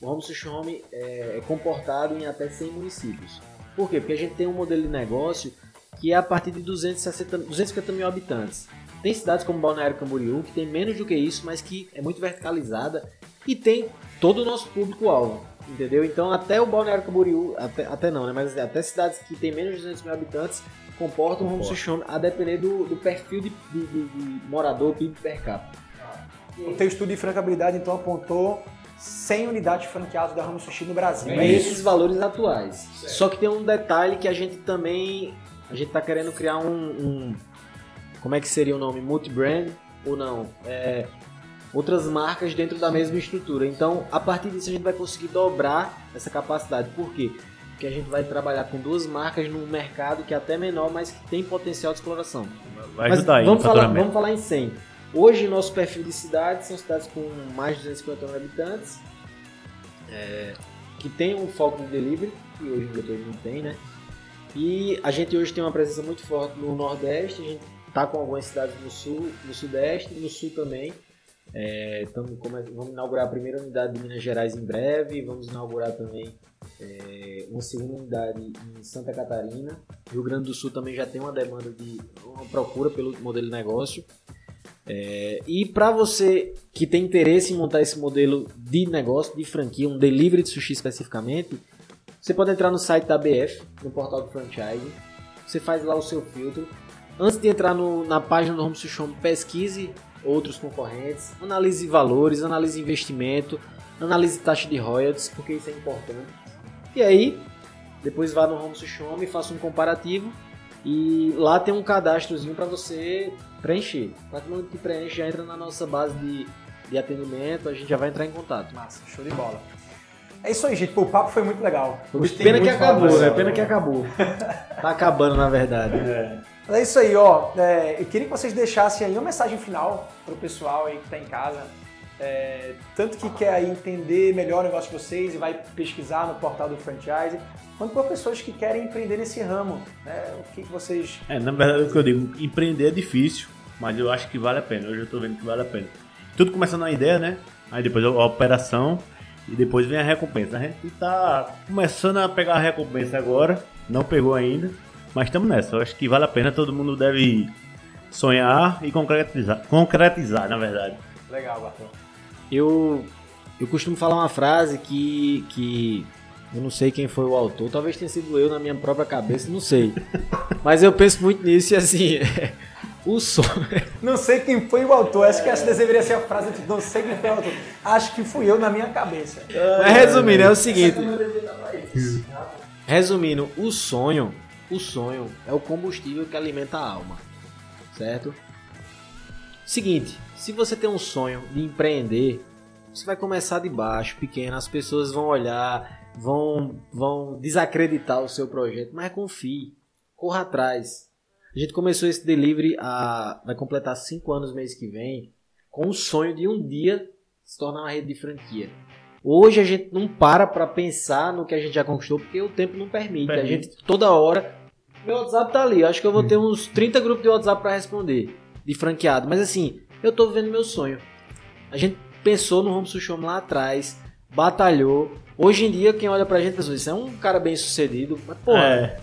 o Home Sushi Home é, é comportado em até 100 municípios. Por quê? Porque a gente tem um modelo de negócio que é a partir de 260, 250 mil habitantes. Tem cidades como Balneário Camboriú, que tem menos do que isso, mas que é muito verticalizada e tem todo o nosso público-alvo, entendeu? Então até o Balneário Camboriú, até, até não, né? Mas até cidades que tem menos de 200 mil habitantes comportam um home a depender do, do perfil de, de, de, de morador PIB per capita. O teu estudo de francabilidade então apontou 100 unidades franqueadas da Home Sushi no Brasil. É esses valores atuais. Certo. Só que tem um detalhe que a gente também a gente está querendo criar um, um, como é que seria o nome? Multibrand ou não? É, outras marcas dentro da mesma estrutura. Então, a partir disso, a gente vai conseguir dobrar essa capacidade. Por quê? Porque a gente vai trabalhar com duas marcas num mercado que é até menor, mas que tem potencial de exploração. Vai ajudar mas aí, vamos, falar, vamos falar em 100. Hoje, nosso perfil de cidades são cidades com mais de 250 mil habitantes, é, que tem um foco de delivery, que hoje em dia todo mundo tem, né? E a gente hoje tem uma presença muito forte no Nordeste, a gente está com algumas cidades no Sul, no Sudeste, no Sul também. É, tamo, vamos inaugurar a primeira unidade de Minas Gerais em breve, vamos inaugurar também é, uma segunda unidade em Santa Catarina. Rio Grande do Sul também já tem uma demanda de uma procura pelo modelo de negócio. É, e para você que tem interesse em montar esse modelo de negócio, de franquia, um delivery de sushi especificamente, você pode entrar no site da BF, no portal do franchise. Você faz lá o seu filtro. Antes de entrar no, na página do Home Sushi pesquise outros concorrentes, analise valores, analise investimento, analise taxa de royalties, porque isso é importante. E aí, depois vá no Home Sushi e faça um comparativo. E lá tem um cadastrozinho para você preencher. A partir do momento que preenche, já entra na nossa base de, de atendimento, a gente já vai entrar em contato. Massa, show de bola. É isso aí, gente. Pô, o papo foi muito legal. Gostei Pena que acabou, né? Pena que acabou. tá acabando, na verdade. É. é isso aí, ó. É, eu queria que vocês deixassem aí uma mensagem final pro pessoal aí que tá em casa. é, tanto que quer entender melhor o negócio de vocês e vai pesquisar no portal do franchise, quanto para pessoas que querem empreender nesse ramo. Né? O que, vocês. É, na verdade, o que eu digo, empreender é difícil, mas eu acho que vale a pena. Hoje eu estou vendo que vale a pena. Tudo começando na ideia, né? Aí depois a operação e depois vem a recompensa. A gente está começando a pegar a recompensa agora, não pegou ainda, mas estamos nessa. Eu acho que vale a pena, todo mundo deve sonhar e concretizar, concretizar na verdade. Legal, Bartô. Eu, eu costumo falar uma frase que, que eu não sei quem foi o autor, talvez tenha sido eu na minha própria cabeça, não sei. Mas eu penso muito nisso e assim, o sonho. Não sei quem foi o autor, acho que essa deveria ser a frase de não sei quem foi o autor. Acho que fui eu na minha cabeça. Mas resumindo, é o seguinte. Resumindo, o sonho, o sonho é o combustível que alimenta a alma. Certo? Seguinte, se você tem um sonho de empreender, você vai começar de baixo, pequeno, as pessoas vão olhar, vão, vão desacreditar o seu projeto, mas confie, corra atrás. A gente começou esse delivery a vai completar cinco anos mês que vem, com o sonho de um dia se tornar uma rede de franquia. Hoje a gente não para para pensar no que a gente já conquistou porque o tempo não permite. permite. A gente toda hora meu WhatsApp tá ali. Acho que eu vou ter uns 30 grupos de WhatsApp para responder de franqueado, mas assim, eu tô vivendo meu sonho. A gente pensou no Home Sushome lá atrás, batalhou. Hoje em dia, quem olha pra gente pensa, isso é um cara bem sucedido. Mas, pô, é.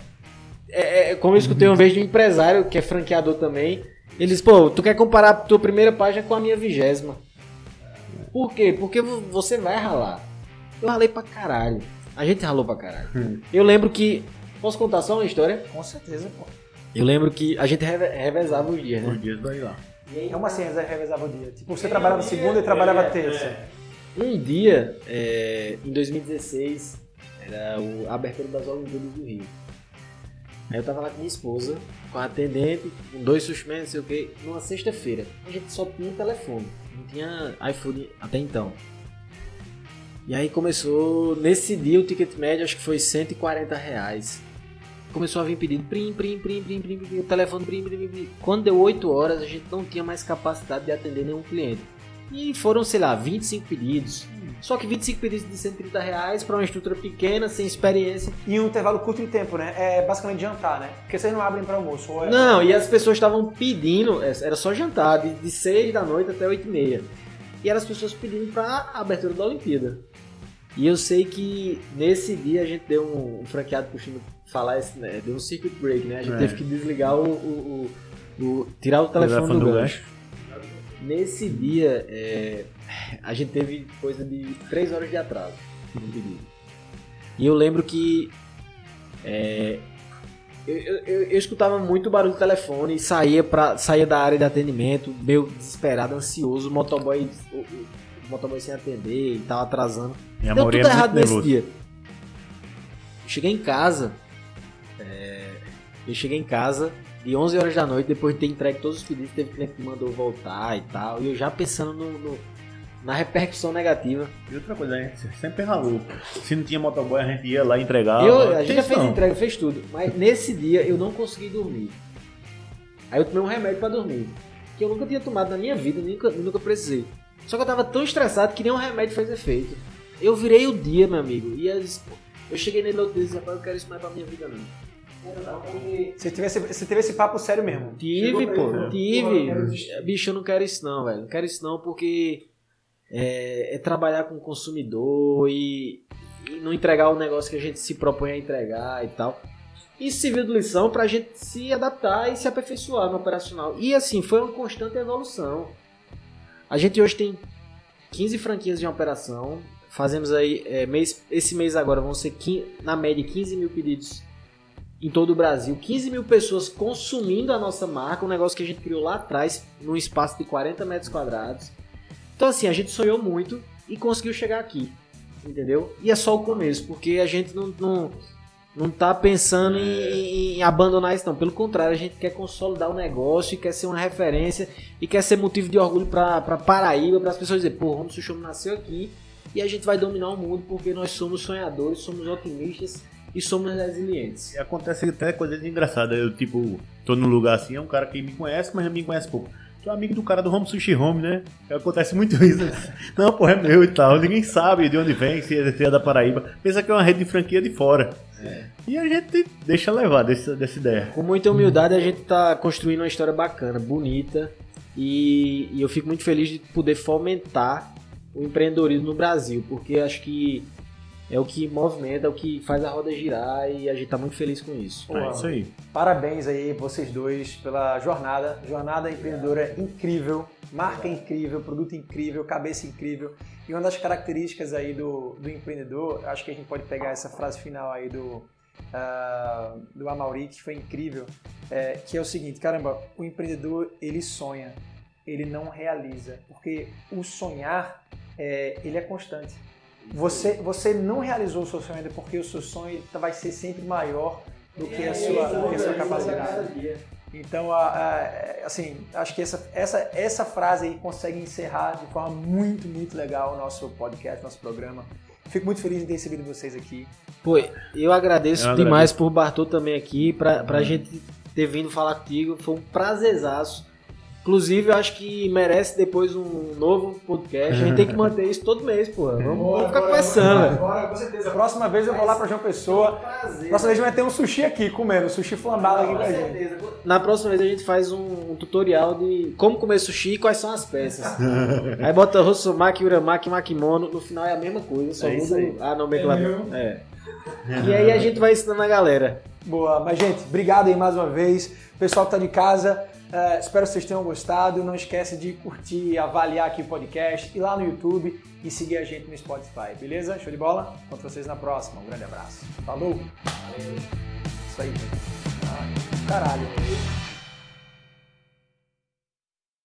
É, é, como eu escutei uma vez de um empresário que é franqueador também. Eles, pô, tu quer comparar a tua primeira página com a minha vigésima. Por quê? Porque você vai ralar. Eu ralei pra caralho. A gente ralou pra caralho. Hum. Eu lembro que. Posso contar só uma história? Com certeza, pô. Eu lembro que a gente revezava os dias, né? Os dias vai lá. E Como assim revezava o dia? Tipo, você trabalhava segunda e trabalhava é, terça? É. Um dia, é, em 2016, era a abertura das Olimpíadas do Rio. Aí eu tava lá com minha esposa, com a atendente, com dois suspensos, não sei o que, numa sexta-feira. A gente só tinha telefone, não tinha iPhone até então. E aí começou, nesse dia o ticket médio acho que foi 140 reais começou a vir pedido, prim, prim, prim, prim, prim, prim, o telefone, prim, prim, prim. Quando deu 8 horas, a gente não tinha mais capacidade de atender nenhum cliente. E foram, sei lá, 25 pedidos. Só que 25 pedidos de 130 reais para uma estrutura pequena, sem experiência. E um intervalo curto de tempo, né? É basicamente jantar, né? Porque vocês não abrem para almoço. É... Não, e as pessoas estavam pedindo, é, era só jantar, de, de 6 da noite até 8 e meia. E eram as pessoas pedindo para a abertura da Olimpíada. E eu sei que nesse dia a gente deu um, um franqueado costuma falar esse, né, deu um circuit break, né? A gente é. teve que desligar o, o, o, o tirar o telefone, do, do gancho. gancho. Nesse dia é, a gente teve coisa de 3 horas de atraso no pedido. E eu lembro que é, eu, eu, eu, escutava muito barulho do telefone e saía, pra, saía da área de atendimento, meio desesperado, ansioso, o motoboy, o, o motoboy sem atender e tava atrasando. E Deu tudo é errado nesse nervoso. dia. Cheguei em casa. Eu cheguei em casa de 11 horas da noite, depois de ter entregue todos os pedidos, teve cliente que mandou voltar e tal. E eu já pensando no, no, na repercussão negativa. E outra coisa, a gente sempre ralou. Se não tinha motoboy, a gente ia lá entregar. Eu, a gente já fez entrega, fez tudo. Mas nesse dia eu não consegui dormir. Aí eu tomei um remédio para dormir. Que eu nunca tinha tomado na minha vida, nunca, nunca precisei. Só que eu tava tão estressado que nem um remédio fez efeito. Eu virei o dia, meu amigo. E as, eu cheguei nele outro dia e disse, rapaz, eu quero isso mais pra minha vida, não. Você teve, esse, você teve esse papo sério mesmo? Tive, pô, né? tive. Bicho, eu não quero isso não, velho. Não quero isso não porque é, é trabalhar com o consumidor e, e, não entregar o negócio que a gente se propõe a entregar e tal. Isso serviu de lição pra gente se adaptar e se aperfeiçoar no operacional. E assim, foi uma constante evolução. A gente hoje tem 15 franquias de operação. Fazemos aí, é, mês, esse mês agora vão ser 15, na média 15 mil pedidos em todo o Brasil. 15 mil pessoas consumindo a nossa marca, um negócio que a gente criou lá atrás, num espaço de 40 metros quadrados. Então, assim, a gente sonhou muito e conseguiu chegar aqui, entendeu? E é só o começo, porque a gente não, não, não tá pensando em, em, abandonar isso, não. Pelo contrário, a gente quer consolidar o negócio e quer ser uma referência e quer ser motivo de orgulho para Paraíba, para as pessoas dizer, pô, o Ramos Sushome nasceu aqui e a gente vai dominar o mundo porque nós somos sonhadores, somos otimistas e somos resilientes. E acontece até coisas engraçadas. Eu, tipo, tô num lugar assim, é um cara que me conhece, mas me conhece pouco. sou amigo do cara do Home Sushi Home, né? Acontece muito isso. Não, porra, é meu e tal. Ninguém sabe de onde vem, se é, se é da Paraíba. Pensa que é uma rede de franquia de fora. É. E a gente deixa levar dessa, dessa ideia. Com muita humildade, a gente tá construindo uma história bacana, bonita. E, e eu fico muito feliz de poder fomentar o empreendedorismo no Brasil, porque acho que é o que movimenta, é o que faz a roda girar e a gente tá muito feliz com isso. é isso aí. Parabéns aí vocês dois pela jornada, jornada empreendedora incrível, marca incrível, produto incrível, cabeça incrível. E uma das características aí do, do empreendedor, acho que a gente pode pegar essa frase final aí do uh, do Amauri, que foi incrível, é, que é o seguinte, caramba, o empreendedor ele sonha, ele não realiza, porque o sonhar é, ele é constante. Você, você não realizou o seu sonho ainda porque o seu sonho vai ser sempre maior do que a sua, do que a sua capacidade. Então, a, a, assim, acho que essa, essa, essa frase aí consegue encerrar de forma muito, muito legal o nosso podcast, nosso programa. Fico muito feliz em ter recebido vocês aqui. Pô, eu agradeço, eu agradeço. demais por Bartô também aqui, pra, pra uhum. gente ter vindo falar contigo. Foi um prazerzaço. Inclusive, eu acho que merece depois um novo podcast. A gente tem que manter isso todo mês, pô. Vamos, bora, ficar conversando. Bora, com certeza. Próxima vez eu vou lá pra João Pessoa. Prazer, próxima vez vai ter um sushi aqui comendo, sushi flambado aqui com a gente. Na próxima vez a gente faz um, um, tutorial de como comer sushi e quais são as peças. aí bota Rossomaki, Uramaki, Makimono. No final é a mesma coisa, só é muda a nomenclatura. É. E aí a gente vai ensinando a galera. Boa, mas gente, obrigado aí mais uma vez. Pessoal que tá de casa, Uh, espero que vocês tenham gostado. Não esquece de curtir, avaliar aqui o podcast, ir lá no YouTube e seguir a gente no Spotify, beleza? Show de bola? Encontro vocês na próxima. Um grande abraço. Falou! Valeu! Isso aí, caralho.